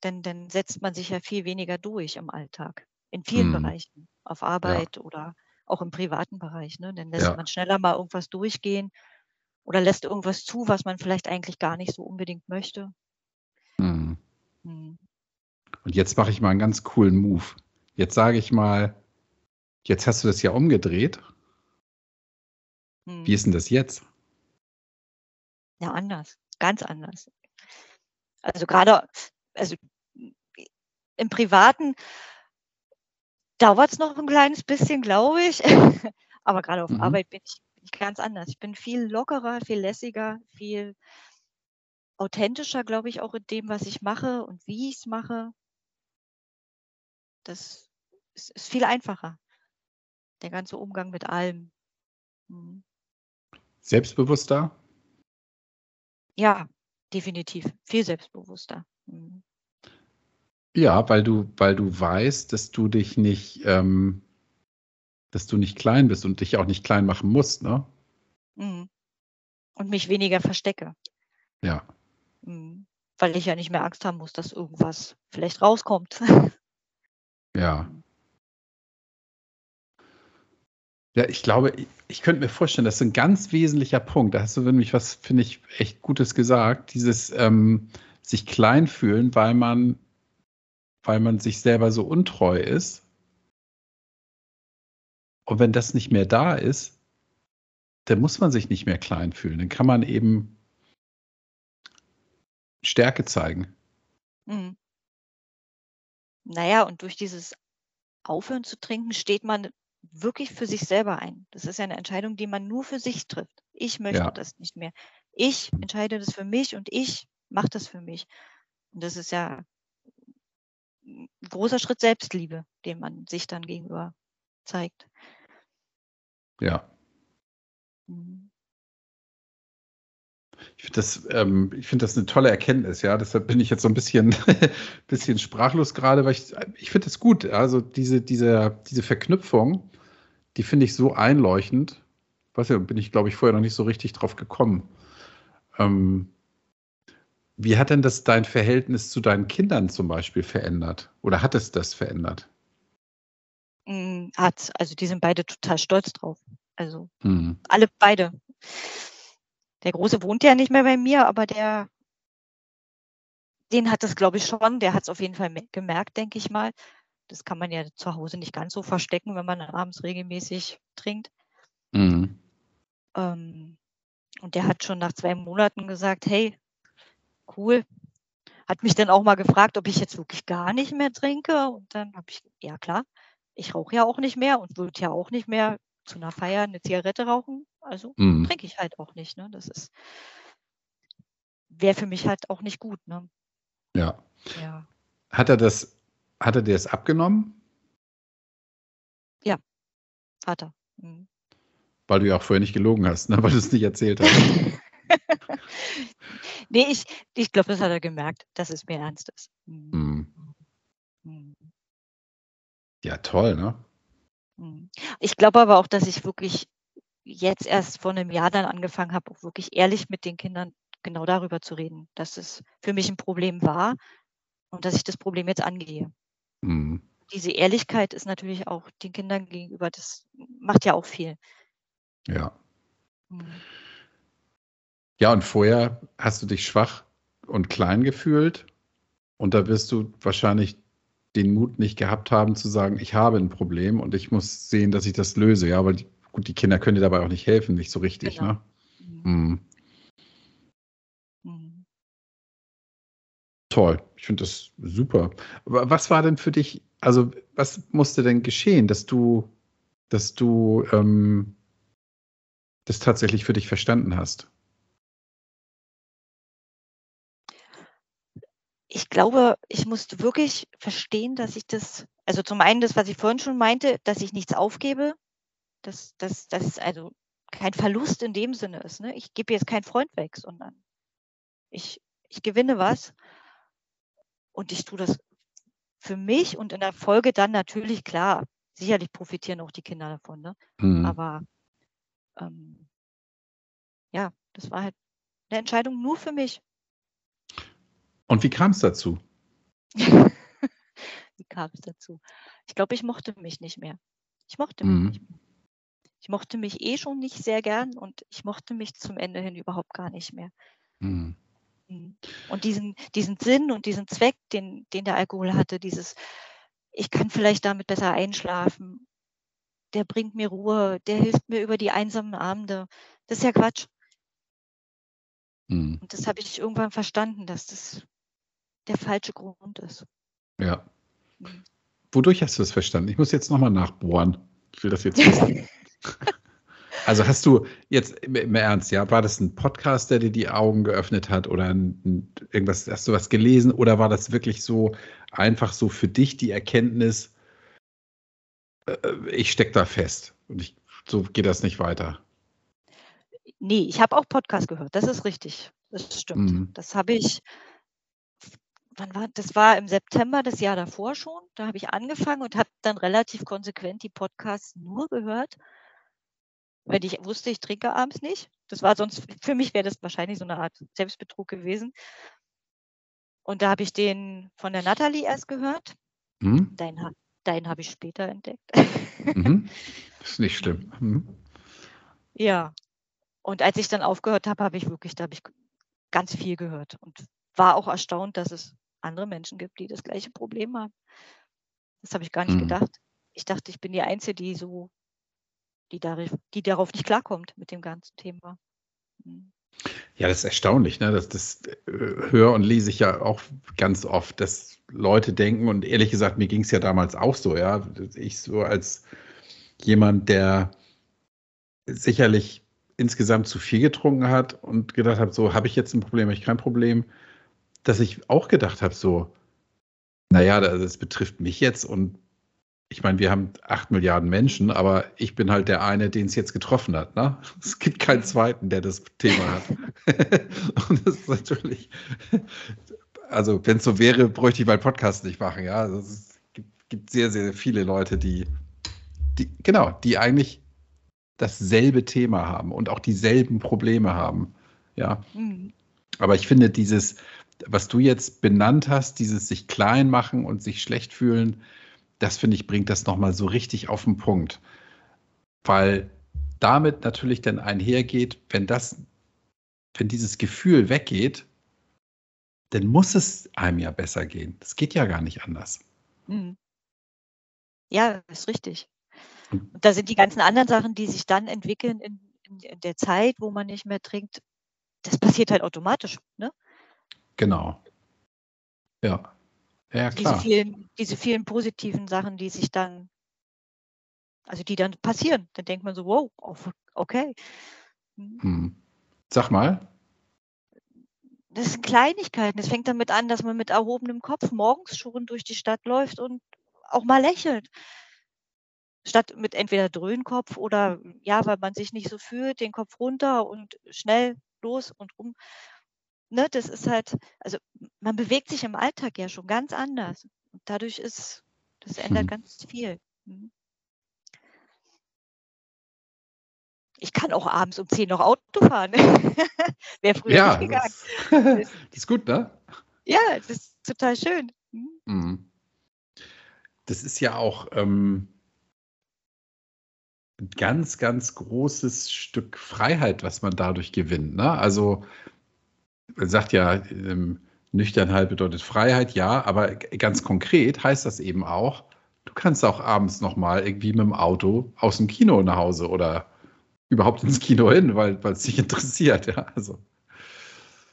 dann, dann setzt man sich ja viel weniger durch im Alltag. In vielen mhm. Bereichen. Auf Arbeit ja. oder auch im privaten Bereich. Ne? Dann lässt ja. man schneller mal irgendwas durchgehen oder lässt irgendwas zu, was man vielleicht eigentlich gar nicht so unbedingt möchte. Mhm. Mhm. Und jetzt mache ich mal einen ganz coolen Move. Jetzt sage ich mal, Jetzt hast du das ja umgedreht. Hm. Wie ist denn das jetzt? Ja, anders. Ganz anders. Also gerade, also im Privaten dauert es noch ein kleines bisschen, glaube ich. Aber gerade auf mhm. Arbeit bin ich, bin ich ganz anders. Ich bin viel lockerer, viel lässiger, viel authentischer, glaube ich, auch in dem, was ich mache und wie ich es mache. Das ist, ist viel einfacher der ganze Umgang mit allem. Mhm. Selbstbewusster? Ja, definitiv. Viel selbstbewusster. Mhm. Ja, weil du, weil du weißt, dass du dich nicht, ähm, dass du nicht klein bist und dich auch nicht klein machen musst, ne? Mhm. Und mich weniger verstecke. Ja. Mhm. Weil ich ja nicht mehr Angst haben muss, dass irgendwas vielleicht rauskommt. Ja. Ja, ich glaube, ich, ich könnte mir vorstellen, das ist ein ganz wesentlicher Punkt. Da hast du nämlich was, finde ich, echt Gutes gesagt. Dieses ähm, sich klein fühlen, weil man, weil man sich selber so untreu ist. Und wenn das nicht mehr da ist, dann muss man sich nicht mehr klein fühlen. Dann kann man eben Stärke zeigen. Mhm. Naja, und durch dieses Aufhören zu trinken steht man wirklich für sich selber ein. Das ist ja eine Entscheidung, die man nur für sich trifft. Ich möchte Ja. das nicht mehr. Ich entscheide das für mich und ich mache das für mich. Und das ist ja ein großer Schritt Selbstliebe, den man sich dann gegenüber zeigt. Ja. Mhm. Ich finde das, ähm, ich finde das eine tolle Erkenntnis, ja. Deshalb bin ich jetzt so ein bisschen, bisschen sprachlos gerade, weil ich, ich finde das gut. Also diese, diese, diese Verknüpfung, die finde ich so einleuchtend. Weiß ja, bin ich, glaube ich, vorher noch nicht so richtig drauf gekommen. Ähm, wie hat denn das dein Verhältnis zu deinen Kindern zum Beispiel verändert? Oder hat es das verändert? Mm, Hat, also die sind beide total stolz drauf. Also Hm. alle beide. Der Große wohnt ja nicht mehr bei mir, aber der, den hat das, glaube ich, schon. Der hat es auf jeden Fall me- gemerkt, denke ich mal. Das kann man ja zu Hause nicht ganz so verstecken, wenn man abends regelmäßig trinkt. Hm. Ähm, und der hat schon nach zwei Monaten gesagt, hey, cool. Hat mich dann auch mal gefragt, ob ich jetzt wirklich gar nicht mehr trinke. Und dann habe ich, ja klar, ich rauche ja auch nicht mehr und würde ja auch nicht mehr zu einer Feier eine Zigarette rauchen. Also Hm. trinke ich halt auch nicht. Ne? Das ist wäre für mich halt auch nicht gut. Ne? Ja. Ja. Hat er das, hat er dir das abgenommen? Hat er. Mhm. Weil du ja auch vorher nicht gelogen hast, ne? weil du es nicht erzählt hast. nee, ich, ich glaube, das hat er gemerkt, dass es mir ernst ist. Mhm. Hm. Mhm. Ja, toll, ne? Mhm. Ich glaube aber auch, dass ich wirklich jetzt erst vor einem Jahr dann angefangen habe, auch wirklich ehrlich mit den Kindern genau darüber zu reden, dass es für mich ein Problem war und dass ich das Problem jetzt angehe. Hm. Diese Ehrlichkeit ist natürlich auch den Kindern gegenüber, das macht ja auch viel. Ja. Mhm. Ja, und vorher hast du dich schwach und klein gefühlt und da wirst du wahrscheinlich den Mut nicht gehabt haben zu sagen, ich habe ein Problem und ich muss sehen, dass ich das löse. Ja, weil die, gut, die Kinder können dir dabei auch nicht helfen, nicht so richtig, Genau. ne? Mhm. Hm. Mhm. Toll, ich finde das super. Aber was war denn für dich, also was musste denn geschehen, dass du, dass du ähm, das tatsächlich für dich verstanden hast? Ich glaube, ich musste wirklich verstehen, dass ich das, also zum einen das, was ich vorhin schon meinte, dass ich nichts aufgebe, dass, dass, dass es also kein Verlust in dem Sinne ist. Ne? Ich gebe jetzt keinen Freund weg, sondern ich, ich gewinne was und ich tue das für mich und in der Folge dann natürlich klar. Sicherlich profitieren auch die Kinder davon, ne? Hm. aber ähm, ja, das war halt eine Entscheidung nur für mich. Und wie kam es dazu? Wie kam es dazu? Ich glaube, ich mochte mich nicht mehr. Ich mochte mich Mhm. nicht mehr. Ich mochte mich eh schon nicht sehr gern und ich mochte mich zum Ende hin überhaupt gar nicht mehr. Hm. Mhm. Und diesen, diesen Sinn und diesen Zweck, den, den der Alkohol hatte, dieses, ich kann vielleicht damit besser einschlafen, der bringt mir Ruhe, der hilft mir über die einsamen Abende. Das ist ja Quatsch. Hm. Und das habe ich irgendwann verstanden, dass das der falsche Grund ist. Ja. Mhm. Wodurch hast du das verstanden? Ich muss jetzt nochmal nachbohren. Ich will das jetzt wissen. Also hast du jetzt im, Ernst, ja, war das ein Podcast, der dir die Augen geöffnet hat oder ein, irgendwas, hast du was gelesen oder war das wirklich so einfach so für dich die Erkenntnis, äh, ich stecke da fest und ich, so geht das nicht weiter? Nee, ich habe auch Podcast gehört, das ist richtig. Das stimmt. Mhm. Das habe ich wann war das war im September das Jahr davor schon. Da habe ich angefangen und habe dann relativ konsequent die Podcasts nur gehört, wenn ich wusste, ich trinke abends nicht. Das war sonst, für mich wäre das wahrscheinlich so eine Art Selbstbetrug gewesen. Und da habe ich den von der Natalie erst gehört. Mhm. Deinen, deinen habe ich später entdeckt. Mhm. Ist nicht schlimm. Mhm. Ja. Und als ich dann aufgehört habe, habe ich wirklich, da habe ich ganz viel gehört und war auch erstaunt, dass es andere Menschen gibt, die das gleiche Problem haben. Das habe ich gar nicht Mhm. gedacht. Ich dachte, ich bin die Einzige, die so, die, darauf, die darauf nicht klarkommt mit dem ganzen Thema. Mhm. Ja, das ist erstaunlich, ne? Das, das äh, höre und lese ich ja auch ganz oft, dass Leute denken, und ehrlich gesagt, mir ging es ja damals auch so, ja. Ich so als jemand, der sicherlich insgesamt zu viel getrunken hat und gedacht habe, so, habe ich jetzt ein Problem, habe ich kein Problem, dass ich auch gedacht habe, so, naja, das, das betrifft mich jetzt und ich meine, wir haben acht Milliarden Menschen, aber ich bin halt der eine, den es jetzt getroffen hat. Ne? Es gibt keinen zweiten, der das Thema hat. und das ist natürlich, also wenn es so wäre, bräuchte ich meinen Podcast nicht machen. Ja, also es gibt, gibt sehr, sehr viele Leute, die, die, genau, die eigentlich dasselbe Thema haben und auch dieselben Probleme haben. Ja, Mhm. aber ich finde dieses, was du jetzt benannt hast, dieses sich klein machen und sich schlecht fühlen, das finde ich, bringt das nochmal so richtig auf den Punkt. Weil damit natürlich dann einhergeht, wenn das, wenn dieses Gefühl weggeht, dann muss es einem ja besser gehen. Das geht ja gar nicht anders. Mhm. Ja, ist richtig. Und- Und da sind die ganzen anderen Sachen, die sich dann entwickeln in, in, in der Zeit, wo man nicht mehr trinkt, das passiert halt automatisch. Ne? Genau. Ja. Ja, Diese klar. vielen, diese vielen positiven Sachen, die sich dann, also die dann passieren. Dann denkt man so, wow, okay. Hm. Sag mal. Das sind Kleinigkeiten. Es fängt damit an, dass man mit erhobenem Kopf morgens schon durch die Stadt läuft und auch mal lächelt. Statt mit entweder Dröhnkopf oder ja, weil man sich nicht so fühlt, den Kopf runter und schnell los und rum. Ne, das ist halt, also man bewegt sich im Alltag ja schon ganz anders. Und dadurch ist, das ändert Hm. ganz viel. Mhm. Ich kann auch abends um 10 noch Auto fahren. Wäre früher Ja, nicht gegangen. das, das ist gut, ne? Ja, das ist total schön. Mhm. Mhm. Das ist ja auch ähm, ein ganz, ganz großes Stück Freiheit, was man dadurch gewinnt. Ne? Also man sagt ja, ähm, Nüchternheit bedeutet Freiheit, ja, aber ganz konkret heißt das eben auch, du kannst auch abends nochmal irgendwie mit dem Auto aus dem Kino nach Hause oder überhaupt ins Kino hin, weil es dich interessiert. Ja? Also,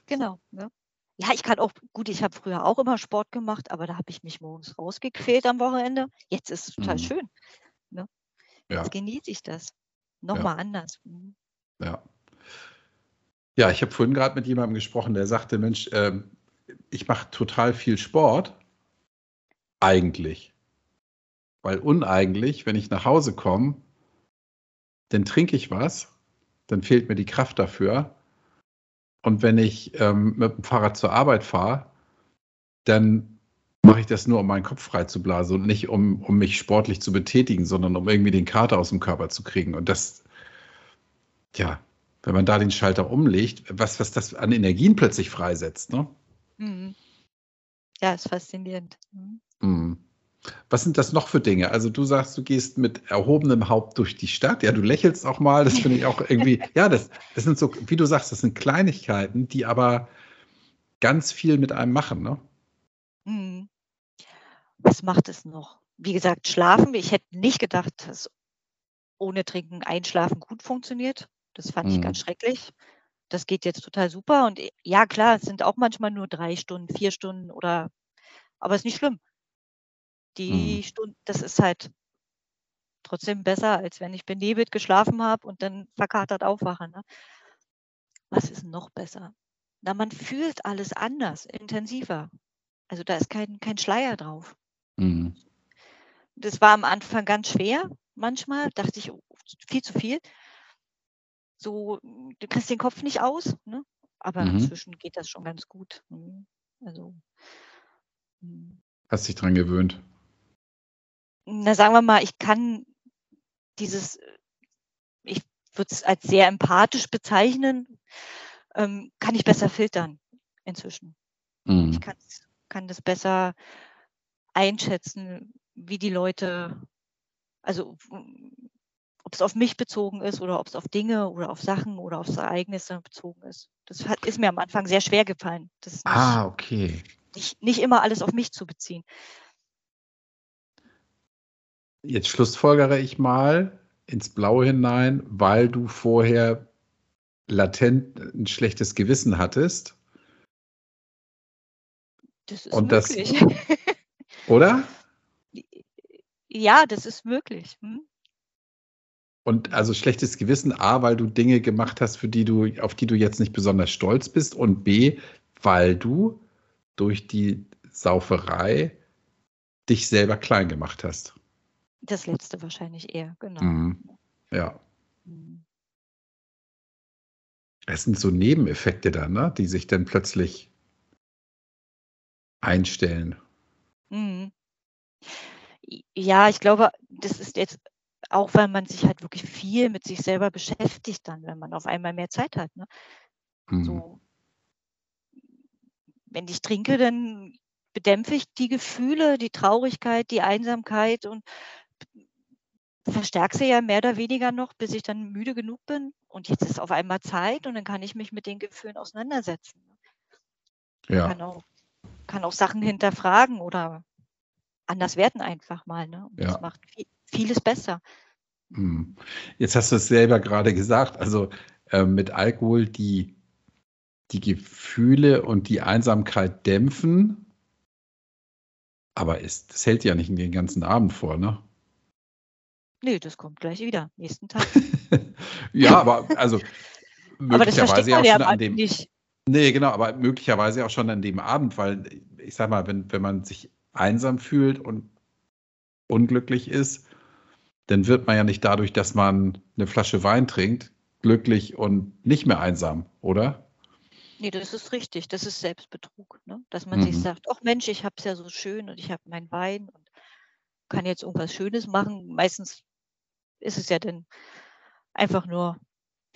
Genau. Ne? Ja, ich kann auch, gut, ich habe früher auch immer Sport gemacht, aber da habe ich mich morgens rausgequält am Wochenende. Jetzt ist es total Mhm. schön. Ne? ja, Jetzt genieße ich das. Nochmal anders. Mhm. ja. Ja, ich habe vorhin gerade mit jemandem gesprochen, der sagte, Mensch, ähm, ich mache total viel Sport. Eigentlich. Weil uneigentlich, wenn ich nach Hause komme, dann trinke ich was, dann fehlt mir die Kraft dafür. Und wenn ich ähm, mit dem Fahrrad zur Arbeit fahre, dann mache ich das nur, um meinen Kopf frei zu blasen und nicht, um, um mich sportlich zu betätigen, sondern um irgendwie den Kater aus dem Körper zu kriegen. Und das, ja, wenn man da den Schalter umlegt, was, was das an Energien plötzlich freisetzt, ne? Mhm. Ja, ist faszinierend. Mhm. Mhm. Was sind das noch für Dinge? Also du sagst, du gehst mit erhobenem Haupt durch die Stadt. Ja, du lächelst auch mal. Das finde ich auch irgendwie, ja, das, das sind so, wie du sagst, das sind Kleinigkeiten, die aber ganz viel mit einem machen, ne? Mhm. Was macht es noch? Wie gesagt, schlafen. Ich hätte nicht gedacht, dass ohne Trinken Einschlafen gut funktioniert. Das fand ich Mhm. ganz schrecklich. Das geht jetzt total super. Und äh, ja, klar, es sind auch manchmal nur drei Stunden, vier Stunden oder, aber ist nicht schlimm. Die Stunden, das ist halt trotzdem besser, als wenn ich benebelt geschlafen habe und dann verkatert aufwache. Ne? Was ist noch besser? Na, man fühlt alles anders, intensiver. Also da ist kein, kein Schleier drauf. Mhm. Das war am Anfang ganz schwer. Manchmal dachte ich, oh, viel zu viel. So, du kriegst den Kopf nicht aus, ne? aber Mhm. inzwischen geht das schon ganz gut. Mhm. Also Mhm. Hast dich dran gewöhnt? Na, sagen wir mal, ich kann dieses, ich würde es als sehr empathisch bezeichnen, ähm, kann ich besser filtern inzwischen. Mhm. Ich kann das besser einschätzen, wie die Leute, also ob es auf mich bezogen ist oder ob es auf Dinge oder auf Sachen oder auf Ereignisse bezogen ist. Das hat, ist mir am Anfang sehr schwer gefallen. Nicht, ah, okay. Nicht, nicht immer alles auf mich zu beziehen. Jetzt schlussfolgere ich mal ins Blaue hinein, weil du vorher latent ein schlechtes Gewissen hattest. Das ist Und möglich. Das, oder? Ja, das ist möglich. Hm? Und also schlechtes Gewissen, A, weil du Dinge gemacht hast, für die du, auf die du jetzt nicht besonders stolz bist, und B, weil du durch die Sauferei dich selber klein gemacht hast. Das letzte wahrscheinlich eher, genau. Mhm. Ja. Mhm. Es sind so Nebeneffekte da, ne, die sich dann plötzlich einstellen. Mhm. Ja, ich glaube, das ist jetzt auch, weil man sich halt wirklich viel mit sich selber beschäftigt dann, wenn man auf einmal mehr Zeit hat. Ne? Mhm. So, wenn ich trinke, dann bedämpfe ich die Gefühle, die Traurigkeit, die Einsamkeit und verstärke sie ja mehr oder weniger noch, bis ich dann müde genug bin. Und jetzt ist auf einmal Zeit und dann kann ich mich mit den Gefühlen auseinandersetzen. Ne? Ja. Kann auch, kann auch Sachen hinterfragen oder anders werden einfach mal. Ne? Und ja. das macht viel, vieles besser. Hm. Jetzt hast du es selber gerade gesagt, also äh, mit Alkohol die, die Gefühle und die Einsamkeit dämpfen, aber ist, das hält ja nicht den ganzen Abend vor, ne? Nee, das kommt gleich wieder, nächsten Tag. ja, aber also möglicherweise aber auch schon an dem. Nicht. Nee, genau, aber möglicherweise auch schon an dem Abend, weil ich sag mal, wenn, wenn man sich einsam fühlt und unglücklich ist, dann wird man ja nicht dadurch, dass man eine Flasche Wein trinkt, glücklich und nicht mehr einsam, oder? Nee, das ist richtig. Das ist Selbstbetrug. Ne? Dass man mhm. sich sagt, ach Mensch, ich habe es ja so schön und ich habe meinen Wein und kann jetzt irgendwas Schönes machen. Meistens ist es ja dann einfach nur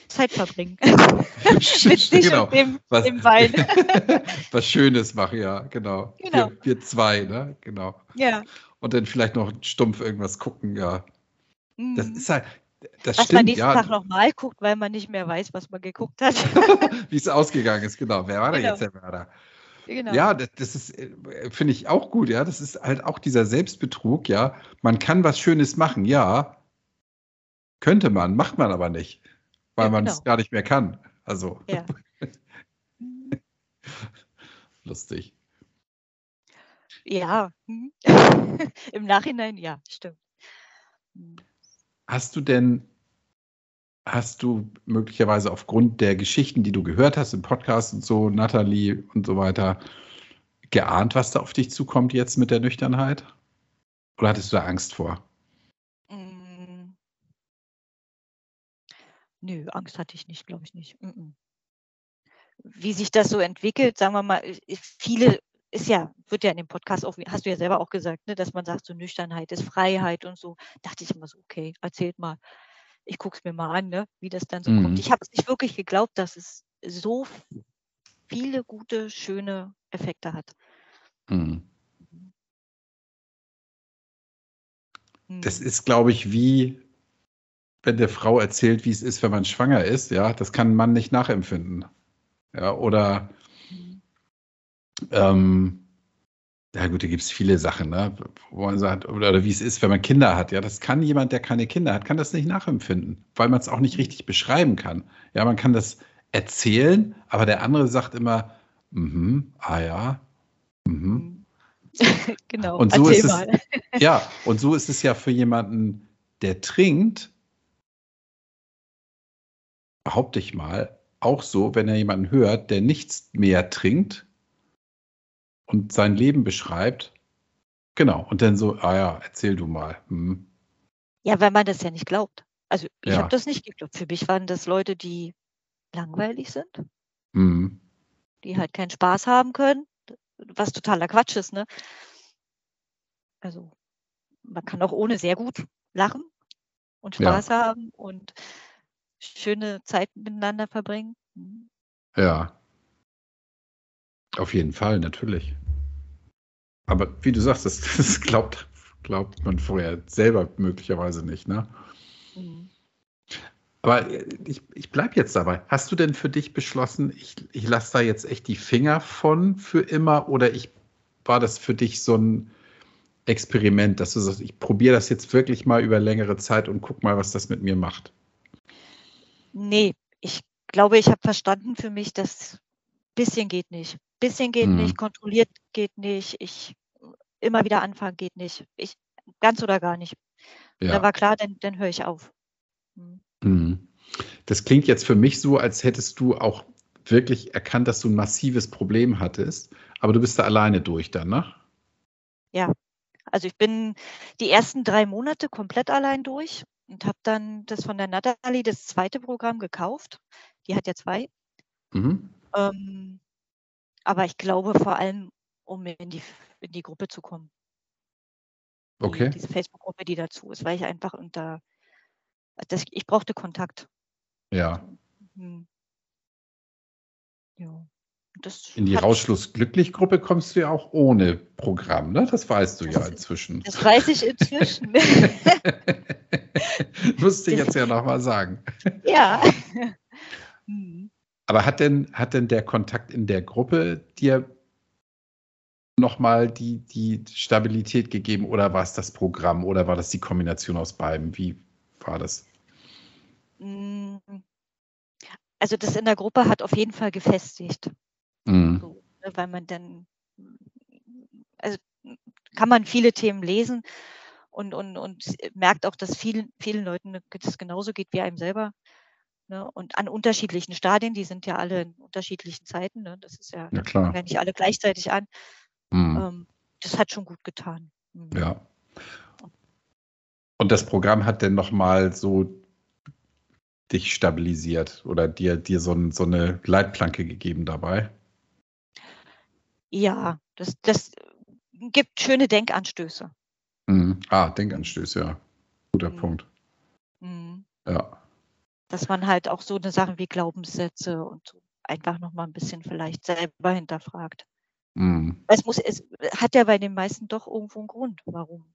Zeit verbringen. Mit sich genau. und dem, was, dem Wein. was Schönes machen, ja, genau. genau. Wir, wir, zwei, ne? Genau. Ja. Und dann vielleicht noch stumpf irgendwas gucken, ja. Mhm. Das ist halt, das was stimmt, man nächsten ja. Tag nochmal guckt, weil man nicht mehr weiß, was man geguckt hat. Wie es ausgegangen ist, genau. Wer war genau. da jetzt der Mörder? Genau. Ja, das, das ist, äh, finde ich auch gut, ja. Das ist halt auch dieser Selbstbetrug, ja. Man kann was Schönes machen, ja. Könnte man, macht man aber nicht, weil ja, man es genau. gar nicht mehr kann. Also. Ja. Lustig. Ja, mhm. im Nachhinein ja, stimmt. Hast du denn, hast du möglicherweise aufgrund der Geschichten, die du gehört hast im Podcast und so, Nathalie und so weiter, geahnt, was da auf dich zukommt jetzt mit der Nüchternheit? Oder hattest du da Angst vor? Mm. Nö, Angst hatte ich nicht, glaube ich nicht. Mm -mm. Wie sich das so entwickelt, sagen wir mal, viele ist ja, wird ja in dem Podcast auch, hast du ja selber auch gesagt, ne, dass man sagt, so Nüchternheit ist Freiheit und so. Dachte ich immer so, okay, erzählt mal. Ich gucke es mir mal an, ne, wie das dann so mhm. kommt. Ich habe es nicht wirklich geglaubt, dass es so viele gute, schöne Effekte hat. Mhm. Das mhm. ist, glaube ich, wie wenn der Frau erzählt, wie es ist, wenn man schwanger ist. Ja, das kann ein Mann nicht nachempfinden. Ja, oder ähm, ja gut, da gibt es viele Sachen, ne? wo man sagt, oder, oder, wie es ist, wenn man Kinder hat. Ja, das kann jemand, der keine Kinder hat, kann das nicht nachempfinden, weil man es auch nicht richtig beschreiben kann. Ja, man kann das erzählen, aber der andere sagt immer, mhm, ah ja, mhm. genau, und so ist mal. es, ja, und so ist es ja für jemanden, der trinkt, behaupte ich mal, auch so, wenn er jemanden hört, der nichts mehr trinkt, und sein Leben beschreibt. Genau. Und dann so, ah ja, erzähl du mal. Hm. Ja, weil man das ja nicht glaubt. Also ich ja. habe das nicht geglaubt. Für mich waren das Leute, die langweilig sind, mhm. die halt keinen Spaß haben können, was totaler Quatsch ist, ne? Also man kann auch ohne sehr gut lachen und Ja. Spaß haben und schöne Zeit miteinander verbringen. Ja. Auf jeden Fall, natürlich. Aber wie du sagst, das, das glaubt, glaubt man vorher selber möglicherweise nicht, ne? Mhm. Aber äh, ich, ich bleibe jetzt dabei. Hast du denn für dich beschlossen, ich, ich lasse da jetzt echt die Finger von für immer oder ich war das für dich so ein Experiment, dass du sagst, ich probiere das jetzt wirklich mal über längere Zeit und guck mal, was das mit mir macht? Nee, ich glaube, ich habe verstanden für mich, dass bisschen geht nicht. Bisschen geht Mhm. nicht, kontrolliert geht nicht, ich immer wieder anfangen geht nicht. Ich ganz oder gar nicht. Da Ja. war klar, dann, dann höre ich auf. Mhm. Mhm. Das klingt jetzt für mich so, als hättest du auch wirklich erkannt, dass du ein massives Problem hattest, aber du bist da alleine durch dann, ne? Also ich bin die ersten drei Monate komplett allein durch und habe dann das von der Natalie, das zweite Programm gekauft. Die hat ja zwei. Mhm. Ähm, aber ich glaube vor allem, um in die, in die Gruppe zu kommen. Die, Okay. diese Facebook-Gruppe, die dazu ist, weil ich einfach unter, das, ich brauchte Kontakt. Ja. Mhm. Ja. In die hat, Rauschlos-Glücklich-Gruppe kommst du ja auch ohne Programm, ne? Das weißt du Das ja inzwischen. das weiß ich inzwischen. Musste ich jetzt ja nochmal sagen. ja. Mhm. Aber hat denn, hat denn der Kontakt in der Gruppe dir nochmal die, die Stabilität gegeben oder war es das Programm oder war das die Kombination aus beiden? Wie war das? Mm, Also das in der Gruppe hat auf jeden Fall gefestigt. Mhm. So, ne, weil man dann, also kann man viele Themen lesen und, und, und merkt auch, dass vielen, vielen Leuten das genauso geht wie einem selber. Ne? Und an unterschiedlichen Stadien, die sind ja alle in unterschiedlichen Zeiten. Ne? Das ist ja, Ja, klar. ja nicht alle gleichzeitig an. Mhm. Ähm, das hat schon gut getan. Mhm. Ja. Und das Programm hat denn nochmal so dich stabilisiert oder dir, dir so, ein, so eine Leitplanke gegeben dabei? Ja, das, das gibt schöne Denkanstöße. Mhm. Ah, Denkanstöße, ja. Guter Mhm. Punkt. Mhm. Ja. Dass man halt auch so eine Sachen wie Glaubenssätze und so einfach nochmal ein bisschen vielleicht selber hinterfragt. Mhm. Es muss, es hat ja bei den meisten doch irgendwo einen Grund, warum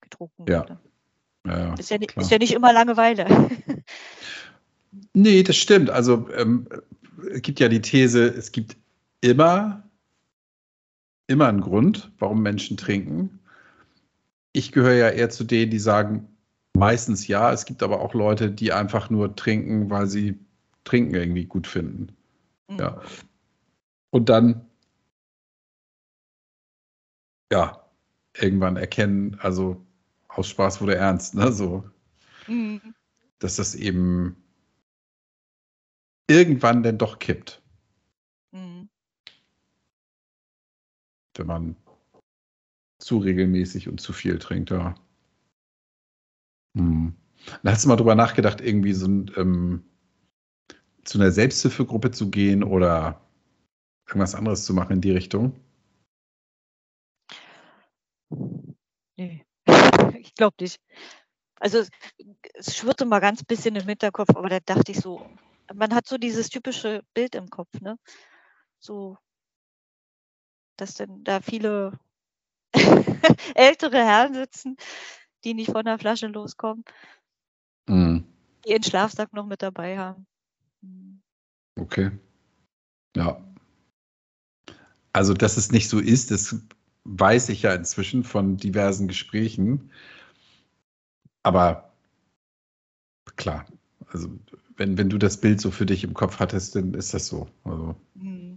getrunken Ja, wurde. Ja, Ist ja, ni- klar. ist ja nicht immer Langeweile. Nee, das stimmt. Also ähm, es gibt ja die These, es gibt immer, immer einen Grund, warum Menschen trinken. Ich gehöre ja eher zu denen, die sagen, meistens ja. Es gibt aber auch Leute, die einfach nur trinken, weil sie trinken irgendwie gut finden. Ja. Und dann, ja, irgendwann erkennen, also aus Spaß wurde ernst, ne? So, Mhm. dass das eben irgendwann denn doch kippt, Mhm. wenn man zu regelmäßig und zu viel trinkt, ja. Hm. Hast du mal drüber nachgedacht, irgendwie so ein, ähm, zu einer Selbsthilfegruppe zu gehen oder irgendwas anderes zu machen in die Richtung? Nee. Ich glaube nicht. Also es, schwirrte mal ganz bisschen im Hinterkopf, aber da dachte ich so, man hat so dieses typische Bild im Kopf, ne? So, dass denn da viele ältere Herren sitzen, die nicht von der Flasche loskommen, Hm. die ihren Schlafsack noch mit dabei haben. Okay. Ja. Also, dass es nicht so ist, das weiß ich ja inzwischen von diversen Gesprächen. Aber klar, also wenn, wenn du das Bild so für dich im Kopf hattest, dann ist das so. Also, Hm.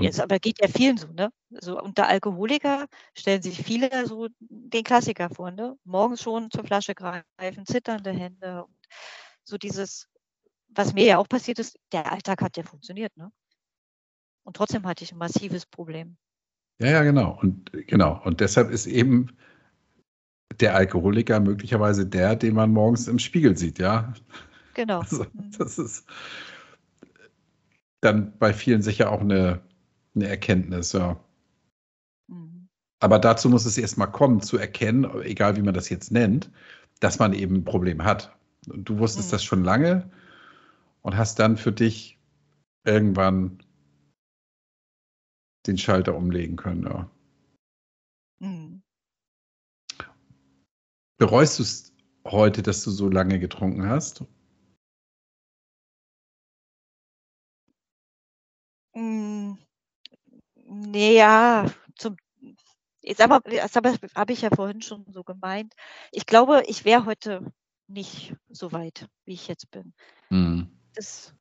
Jetzt aber geht ja vielen so, ne? So unter Alkoholiker stellen sich viele so den Klassiker vor, ne? Morgens schon zur Flasche greifen, zitternde Hände und so dieses, was mir ja auch passiert ist, der Alltag hat ja funktioniert, ne? Und trotzdem hatte ich ein massives Problem. ja, ja, genau. Und genau. Und deshalb ist eben der Alkoholiker möglicherweise der, den man morgens im Spiegel sieht, ja. Genau. Also, Mhm. das ist dann bei vielen sicher auch eine eine Erkenntnis, ja. Mhm. Aber dazu muss es erstmal kommen, zu erkennen, egal wie man das jetzt nennt, dass man eben ein Problem hat. Und du wusstest mhm. das schon lange und hast dann für dich irgendwann den Schalter umlegen können, ja. Mhm. Bereust du es heute, dass du so lange getrunken hast? Ja, zum, jetzt aber, das habe hab ich ja vorhin schon so gemeint. Ich glaube, ich wäre heute nicht so weit, wie ich jetzt bin. Mhm. Das,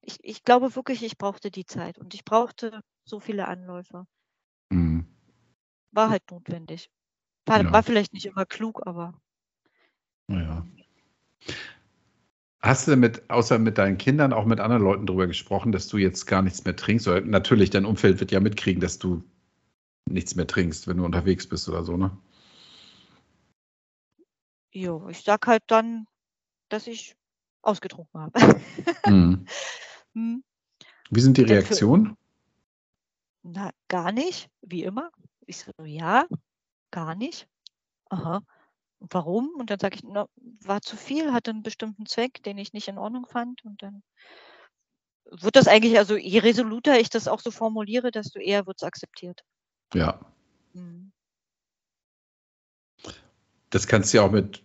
ich, ich glaube wirklich, ich brauchte die Zeit und ich brauchte so viele Anläufe. Mhm. War halt notwendig. War, ja. war vielleicht nicht immer klug, aber. Ja. Hast du mit, außer mit deinen Kindern, auch mit anderen Leuten darüber gesprochen, dass du jetzt gar nichts mehr trinkst? Oder natürlich, dein Umfeld wird ja mitkriegen, dass du nichts mehr trinkst, wenn du unterwegs bist oder so, ne? Jo, ich sag halt dann, dass ich ausgetrunken habe. Mhm. hm. Wie sind die Reaktionen? Na, gar nicht, wie immer. Ich so, ja, gar nicht. Aha. Warum? Und dann sage ich, na, war zu viel, hatte einen bestimmten Zweck, den ich nicht in Ordnung fand. Und dann wird das eigentlich, also je resoluter ich das auch so formuliere, desto eher wird es akzeptiert. Ja. Mhm. Das kannst du ja auch mit,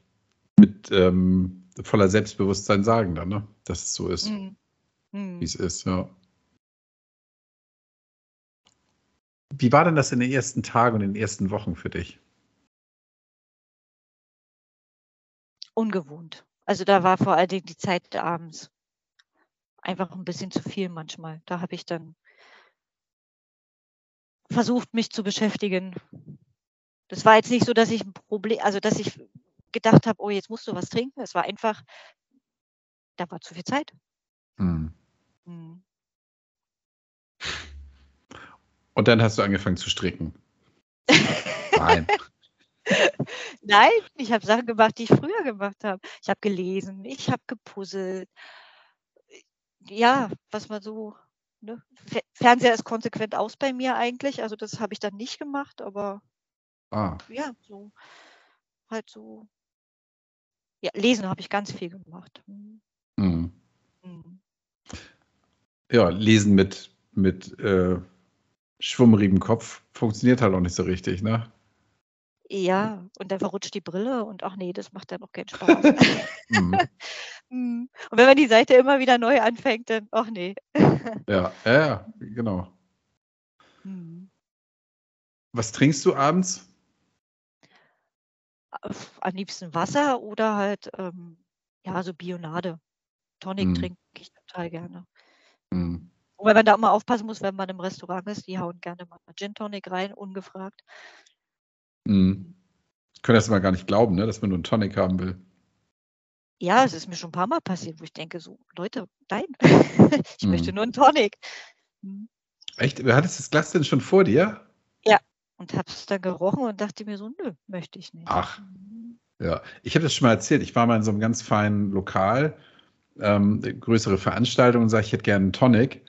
mit ähm, voller Selbstbewusstsein sagen, dann, ne? dass es so ist, mhm. Mhm. wie es ist, ja. Wie war denn das in den ersten Tagen und in den ersten Wochen für dich? Ungewohnt. Also da war vor allen Dingen die Zeit abends einfach ein bisschen zu viel manchmal. Da habe ich dann versucht, mich zu beschäftigen. Das war jetzt nicht so, dass ich ein Problem, also dass ich gedacht habe, oh, jetzt musst du was trinken. Es war einfach, da war zu viel Zeit. Hm. Hm. Und dann hast du angefangen zu stricken. Nein. Nein, ich habe Sachen gemacht, die ich früher gemacht habe. Ich habe gelesen, ich habe gepuzzelt. Ja, was man so. Ne? Fernseher ist konsequent aus bei mir eigentlich. Also das habe ich dann nicht gemacht, aber ah. ja, so halt so. Ja, lesen habe ich ganz viel gemacht. Mhm. Mhm. Ja, lesen mit, mit äh, schwummrigem Kopf funktioniert halt auch nicht so richtig, ne? Ja, und dann verrutscht die Brille und ach nee, das macht dann auch keinen Spaß. Mhm. mhm. Und wenn man die Seite immer wieder neu anfängt, dann ach nee. Ja, ja, ja, genau. Mhm. Was trinkst du abends? Am liebsten Wasser oder halt, ähm, ja, so Bionade. Tonic Mhm. trinke ich total gerne. Mhm. Wobei man da immer aufpassen muss, wenn man im Restaurant ist, die hauen gerne mal Gin Tonic rein, ungefragt. Mhm. Ich kann das mal gar nicht glauben, ne, dass man nur einen Tonic haben will. Ja, es ist mir schon ein paar Mal passiert, wo ich denke so: „Leute, nein, ich möchte mhm. nur einen Tonic.“ Mhm. Echt? Du hattest das Glas denn schon vor dir? Ja, und habe es dann gerochen und dachte mir so: „Nö, möchte ich nicht.“ Ach. Mhm. Ja, ich habe das schon mal erzählt. Ich war mal in so einem ganz feinen Lokal, ähm, größere Veranstaltung und sage: „Ich hätte gerne einen Tonic.“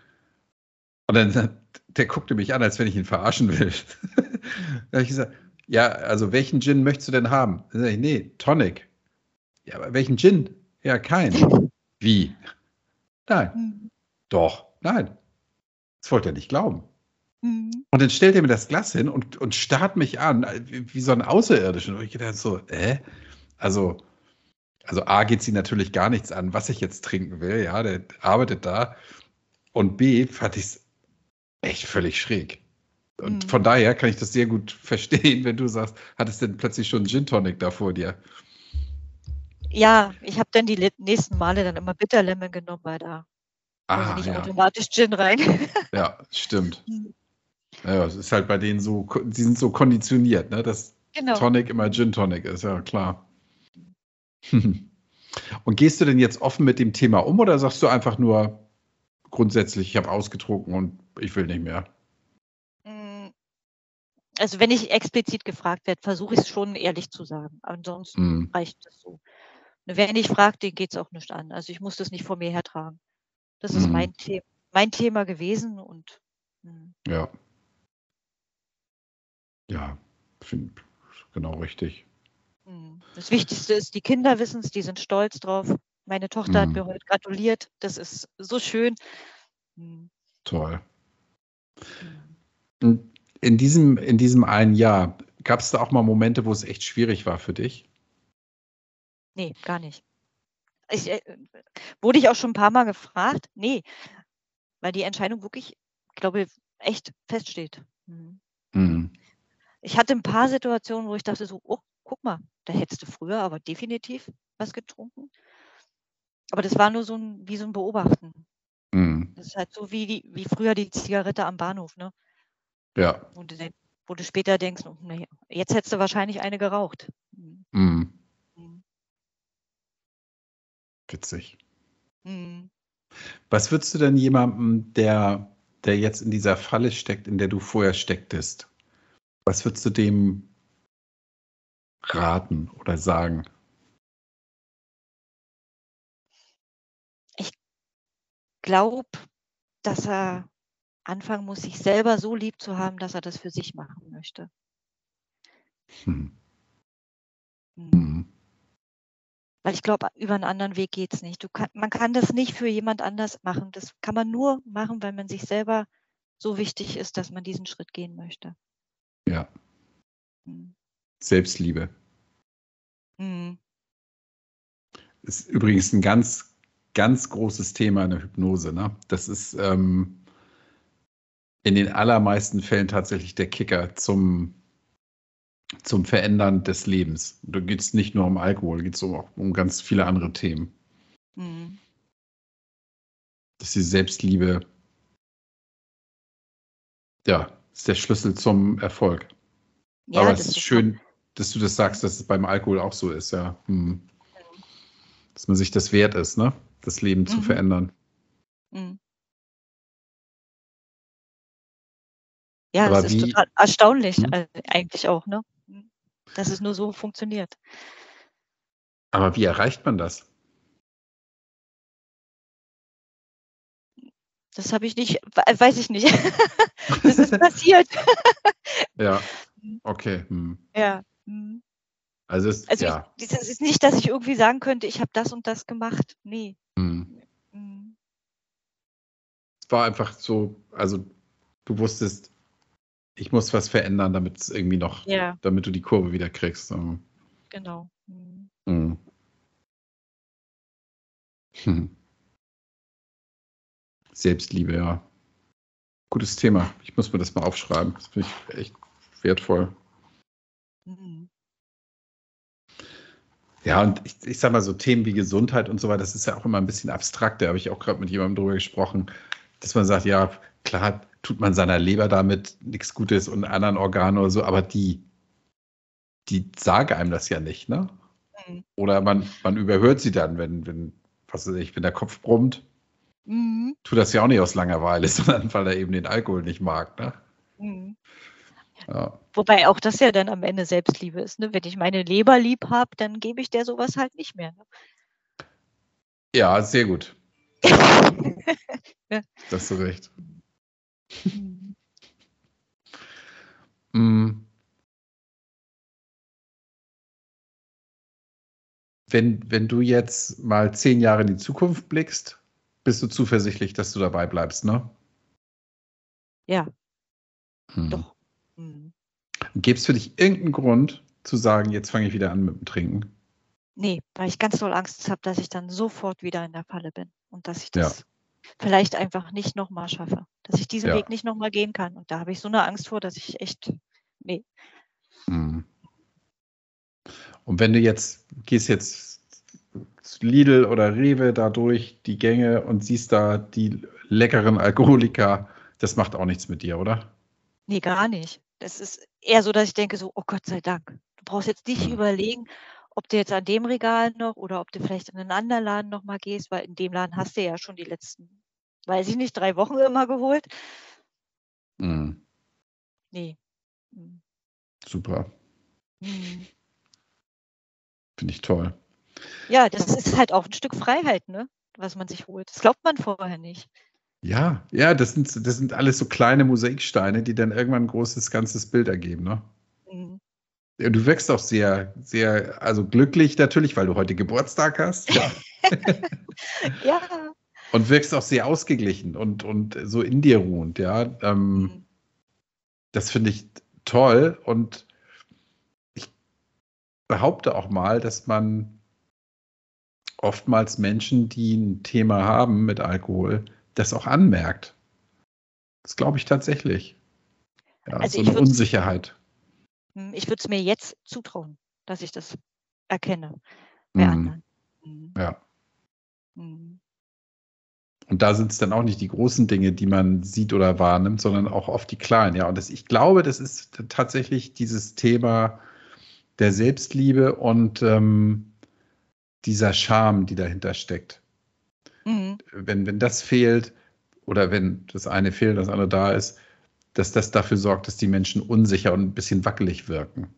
und dann, der guckte mich an, als wenn ich ihn verarschen will. da habe ich gesagt, ja, also welchen Gin möchtest du denn haben? Dann sage ich, nee, Tonic. Ja, aber welchen Gin? Ja, keinen. Wie? Nein. Mhm. Doch, nein. Das wollte er nicht glauben. Mhm. Und dann stellt er mir das Glas hin und, und starrt mich an, wie, wie so ein Außerirdischen. Und ich dachte so, äh? Also, also A geht sie natürlich gar nichts an, was ich jetzt trinken will, ja, der arbeitet da. Und B fand ich es echt völlig schräg. Und mhm. von daher kann ich das sehr gut verstehen, wenn du sagst, hattest denn plötzlich schon Gin Tonic da vor dir? Ja, ich habe dann die nächsten Male dann immer Bitterlemon genommen, weil da ah, nicht ja. automatisch Gin rein. ja, stimmt. Mhm. Ja, es ist halt bei denen so, sie sind so konditioniert, ne, dass genau. Tonic immer Gin Tonic ist, ja klar. Und gehst du denn jetzt offen mit dem Thema um oder sagst du einfach nur grundsätzlich, ich habe ausgetrunken und ich will nicht mehr? Hm, also wenn ich explizit gefragt werde, versuche ich es schon ehrlich zu sagen. Ansonsten mhm. reicht das so. Wer nicht fragt, den geht es auch nicht an. Also ich muss das nicht vor mir hertragen. Das ist mhm. mein, The mein Thema gewesen und Mhm. Ja. Ja, finde genau richtig. Mhm. Das Wichtigste ist, die Kinder wissen es, die sind stolz drauf. Meine Tochter hat Mhm. mir heute gratuliert. Das ist so schön. Mhm. Toll. Mhm. In diesem, in diesem einen Jahr, gab es da auch mal Momente, wo es echt schwierig war für dich? Ne, gar nicht. Ich, äh, wurde ich auch schon ein paar Mal gefragt? Ne, weil die Entscheidung wirklich, glaube echt feststeht. Mhm. Mhm. Ich hatte ein paar Situationen, wo ich dachte so: „Oh, guck mal, da hättest du früher aber definitiv was getrunken.“ Aber das war nur so 'n wie so 'n Beobachten. Mhm. Das ist halt so wie die wie früher die Zigarette am Bahnhof, ne? Ja. Wo du denk wo du später denkst: „Oh, na ja, jetzt hättest du wahrscheinlich eine geraucht.“ Mhm. Mhm. Mhm. Witzig. Mhm. Was würdest du denn jemandem, der der jetzt in dieser Falle steckt, in der du vorher stecktest was würdest du dem raten oder sagen? Ich glaube, dass er anfangen muss, sich selber so lieb zu haben, dass er das für sich machen möchte. Mhm. Mhm. Weil ich glaube, über 'n anderen Weg geht's nicht. Du kann man kann das nicht für jemand anders machen. Das kann man nur machen, wenn man sich selber so wichtig ist, dass man diesen Schritt gehen möchte. Ja. Mhm. Selbstliebe. Mhm. Ist übrigens 'n ganz, ganz großes Thema in der Hypnose, ne? Das ist, ähm in den allermeisten Fällen tatsächlich der Kicker zum zum Verändern des Lebens. Da geht's nicht nur um Alkohol, geht's um auch um ganz viele andere Themen. Mhm. Dass die Selbstliebe ja, ist der Schlüssel zum Erfolg. Ja, Aber es ist ist schön, dass du das sagst, dass es beim Alkohol auch so ist, ja. Mhm. Dass man sich das wert ist, ne? Das Leben zu Mhm. verändern. Mhm. Ja, Aber es ist total erstaunlich, äh, eigentlich auch, ne? Dass es nur so funktioniert. Aber wie erreicht man das? Das habe ich nicht wei weiß ich nicht. Das ist passiert. Ja, Mhm. okay, mhm. Ja, mhm. Also es Also, ich ja. es ist nicht, dass ich irgendwie sagen könnte, ich habe das und das gemacht. Ne. Mhm. Mhm. Es war einfach so also, du wusstest: „Ich muss was verändern, damit's irgendwie noch Ja. damit du die Kurve wieder kriegst“, mhm. Genau. Mhm. Mhm. Mhm. Selbstliebe, ja. Gutes Thema. Ich muss mir das mal aufschreiben. Das finde ich echt wertvoll. Mhm. Ja, und ich ich sage mal so Themen wie Gesundheit und so weiter, das ist ja auch immer 'n bisschen abstrakt. Da habe ich auch grad mit jemandem drüber gesprochen, dass man sagt: „Ja, klar tut man seiner Leber damit nix Gutes und anderen Organen oder so“, aber die die sagen einem das ja nicht, ne? Mhm. Oder man man überhört sie dann, wenn wenn was weiß ich, wenn der Kopf brummt Mhm. tut das ja auch nicht aus Langeweile, sondern weil er eben den Alkohol nicht mag, ne? Mhm. Ja. Wobei auch das ja dann am Ende Selbstliebe ist, ne? Wenn ich meine Leber lieb habe, dann gebe ich der so was halt nicht mehr, ne? Ja, sehr gut. Ja. Da hast du recht. Mhm. Hm. Wenn wenn du jetzt mal 10 Jahre in die Zukunft blickst, bist du zuversichtlich, dass du dabei bleibst, ne? Ja. Mhm. Doch. Mhm. Gäb's für dich irgend 'n Grund zu sagen: „Jetzt fange ich wieder an mit'm Trinken?“ Ne, weil ich ganz doll Angst habe, dass ich dann sofort wieder in der Falle bin und dass ich Ja. Vielleicht einfach nicht noch mal schaffe, dass ich diesen Ja. Weg nicht noch mal gehen kann. Und da habe ich so 'ne Angst vor, dass ich echt ne. Mhm. Und wenn du jetzt gehst jetzt zu Lidl oder Rewe da durch die Gänge und siehst da die leckeren Alkoholiker, das macht auch nichts mit dir, oder? Ne, gar nicht. Das ist eher so, dass ich denke so: „Oh Gott sei Dank.“ Du brauchst jetzt nicht Mhm. überlegen, ob du jetzt an dem Regal noch oder ob du vielleicht in 'nen anderen Laden noch mal gehst, weil in dem Laden hast du ja schon die letzten, weiß ich nicht, 3 Wochen immer geholt. Mhm. Ne. Mhm. Super. Mhm. Finde ich toll. Ja, das ist halt auch 'n Stück Freiheit, ne, was man sich holt. Das glaubt man vorher nicht. Ja, ja, das sind, das sind alles so kleine Mosaiksteine, die dann irgendwann ein großes, ganzes Bild ergeben, ne? Du wirkst auch sehr, sehr, also glücklich natürlich, weil du heute Geburtstag hast. Ja. ja. Und wirkst auch sehr ausgeglichen und, und so in dir ruhend, ja. Ähm, mhm. Das finde ich toll und ich behaupte auch mal, dass man oftmals Menschen, die ein Thema haben mit Alkohol, das auch anmerkt. Das glaube ich tatsächlich. Ja, also so eine Unsicherheit. Hm, ich würde es mir jetzt zutrauen, dass ich das erkenne bei mhm. anderen. Mhm. Ja. Mhm. Und da sind es dann auch nicht die großen Dinge, die man sieht oder wahrnimmt, sondern auch oft die kleinen. Ja, und das, ich glaube, das ist tatsächlich dieses Thema der Selbstliebe und ähm, dieser Scham, die dahinter steckt. Mhm. Wenn, wenn das fehlt oder wenn das eine fehlt, das andere da ist, dass das dafür sorgt, dass die Menschen unsicher und ein bisschen wackelig wirken.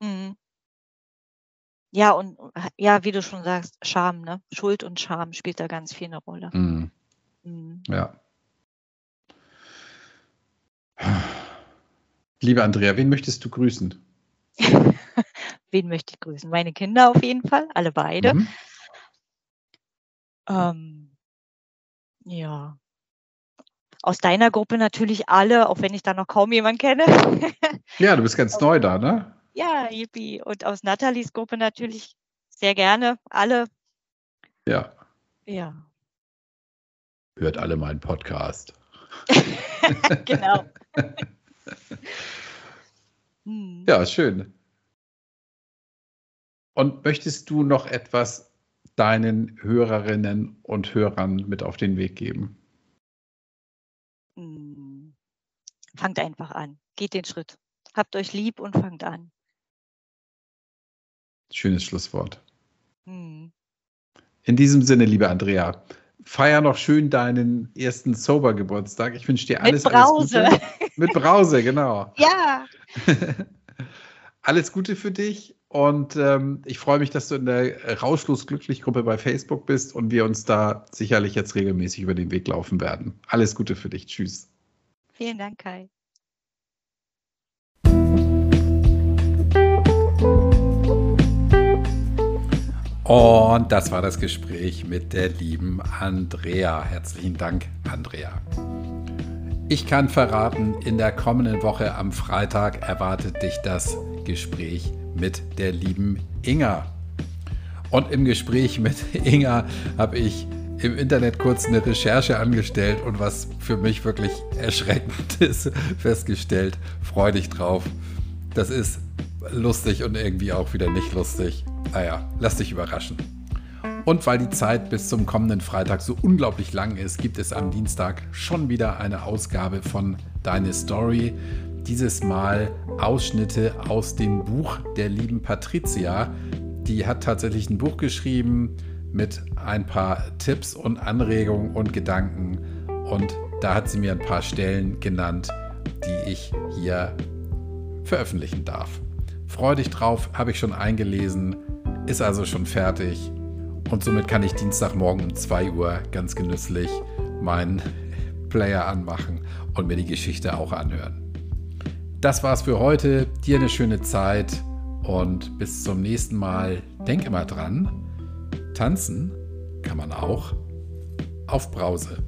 Mhm. Ja, und ja, wie du schon sagst, Scham, ne? Schuld und Scham spielt da ganz viel eine Rolle. Mhm. Mhm. Ja. Liebe Andrea, wen möchtest du grüßen? wen möchte ich grüßen? Meine Kinder auf jeden Fall, alle beide. Mhm. Ähm, ja. Aus deiner Gruppe natürlich alle, auch wenn ich da noch kaum jemanden kenne. ja, du bist ganz neu da, ne? Ja, yippie. Und aus Nathalies Gruppe natürlich sehr gerne, alle. Ja. Ja. Hört alle meinen Podcast. genau. hm. Ja, schön. Und möchtest du noch etwas deinen Hörerinnen und Hörern mit auf den Weg geben? Hm. Fangt einfach an. Geht den Schritt. Habt euch lieb und fangt an. Schönes Schlusswort. Hm. In diesem Sinne, liebe Andrea, feier noch schön deinen ersten Sober-Geburtstag. Ich wünsche dir alles, Mit Brause. alles Gute. Mit Brause, genau. Ja. alles Gute für dich und ähm, ich freue mich, dass du in der Rauschlos glücklich Gruppe bei Facebook bist und wir uns da sicherlich jetzt regelmäßig über den Weg laufen werden. Alles Gute für dich. Tschüss. Vielen Dank, Kai. Und das war das Gespräch mit der lieben Andrea. Herzlichen Dank, Andrea. Ich kann verraten, in der kommenden Woche am Freitag erwartet dich das Gespräch mit der lieben Inga. Und im Gespräch mit Inga habe ich im Internet kurz eine Recherche angestellt und was für mich wirklich erschreckend ist, festgestellt. Freu dich drauf. Das ist lustig und irgendwie auch wieder nicht lustig. Naja, lass dich überraschen. Und weil die Zeit bis zum kommenden Freitag so unglaublich lang ist, gibt es am Dienstag schon wieder eine Ausgabe von Deine Story dieses Mal Ausschnitte aus dem Buch der lieben Patricia. Die hat tatsächlich ein Buch geschrieben mit ein paar Tipps und Anregungen und Gedanken. Und da hat sie mir ein paar Stellen genannt, die ich hier veröffentlichen darf. Freu dich drauf, habe ich schon eingelesen, ist also schon fertig. Und somit kann ich Dienstagmorgen um 2 Uhr ganz genüsslich meinen Player anmachen und mir die Geschichte auch anhören. Das war's für heute. Dir eine schöne Zeit und bis zum nächsten Mal. Denk immer dran, tanzen kann man auch auf Brause.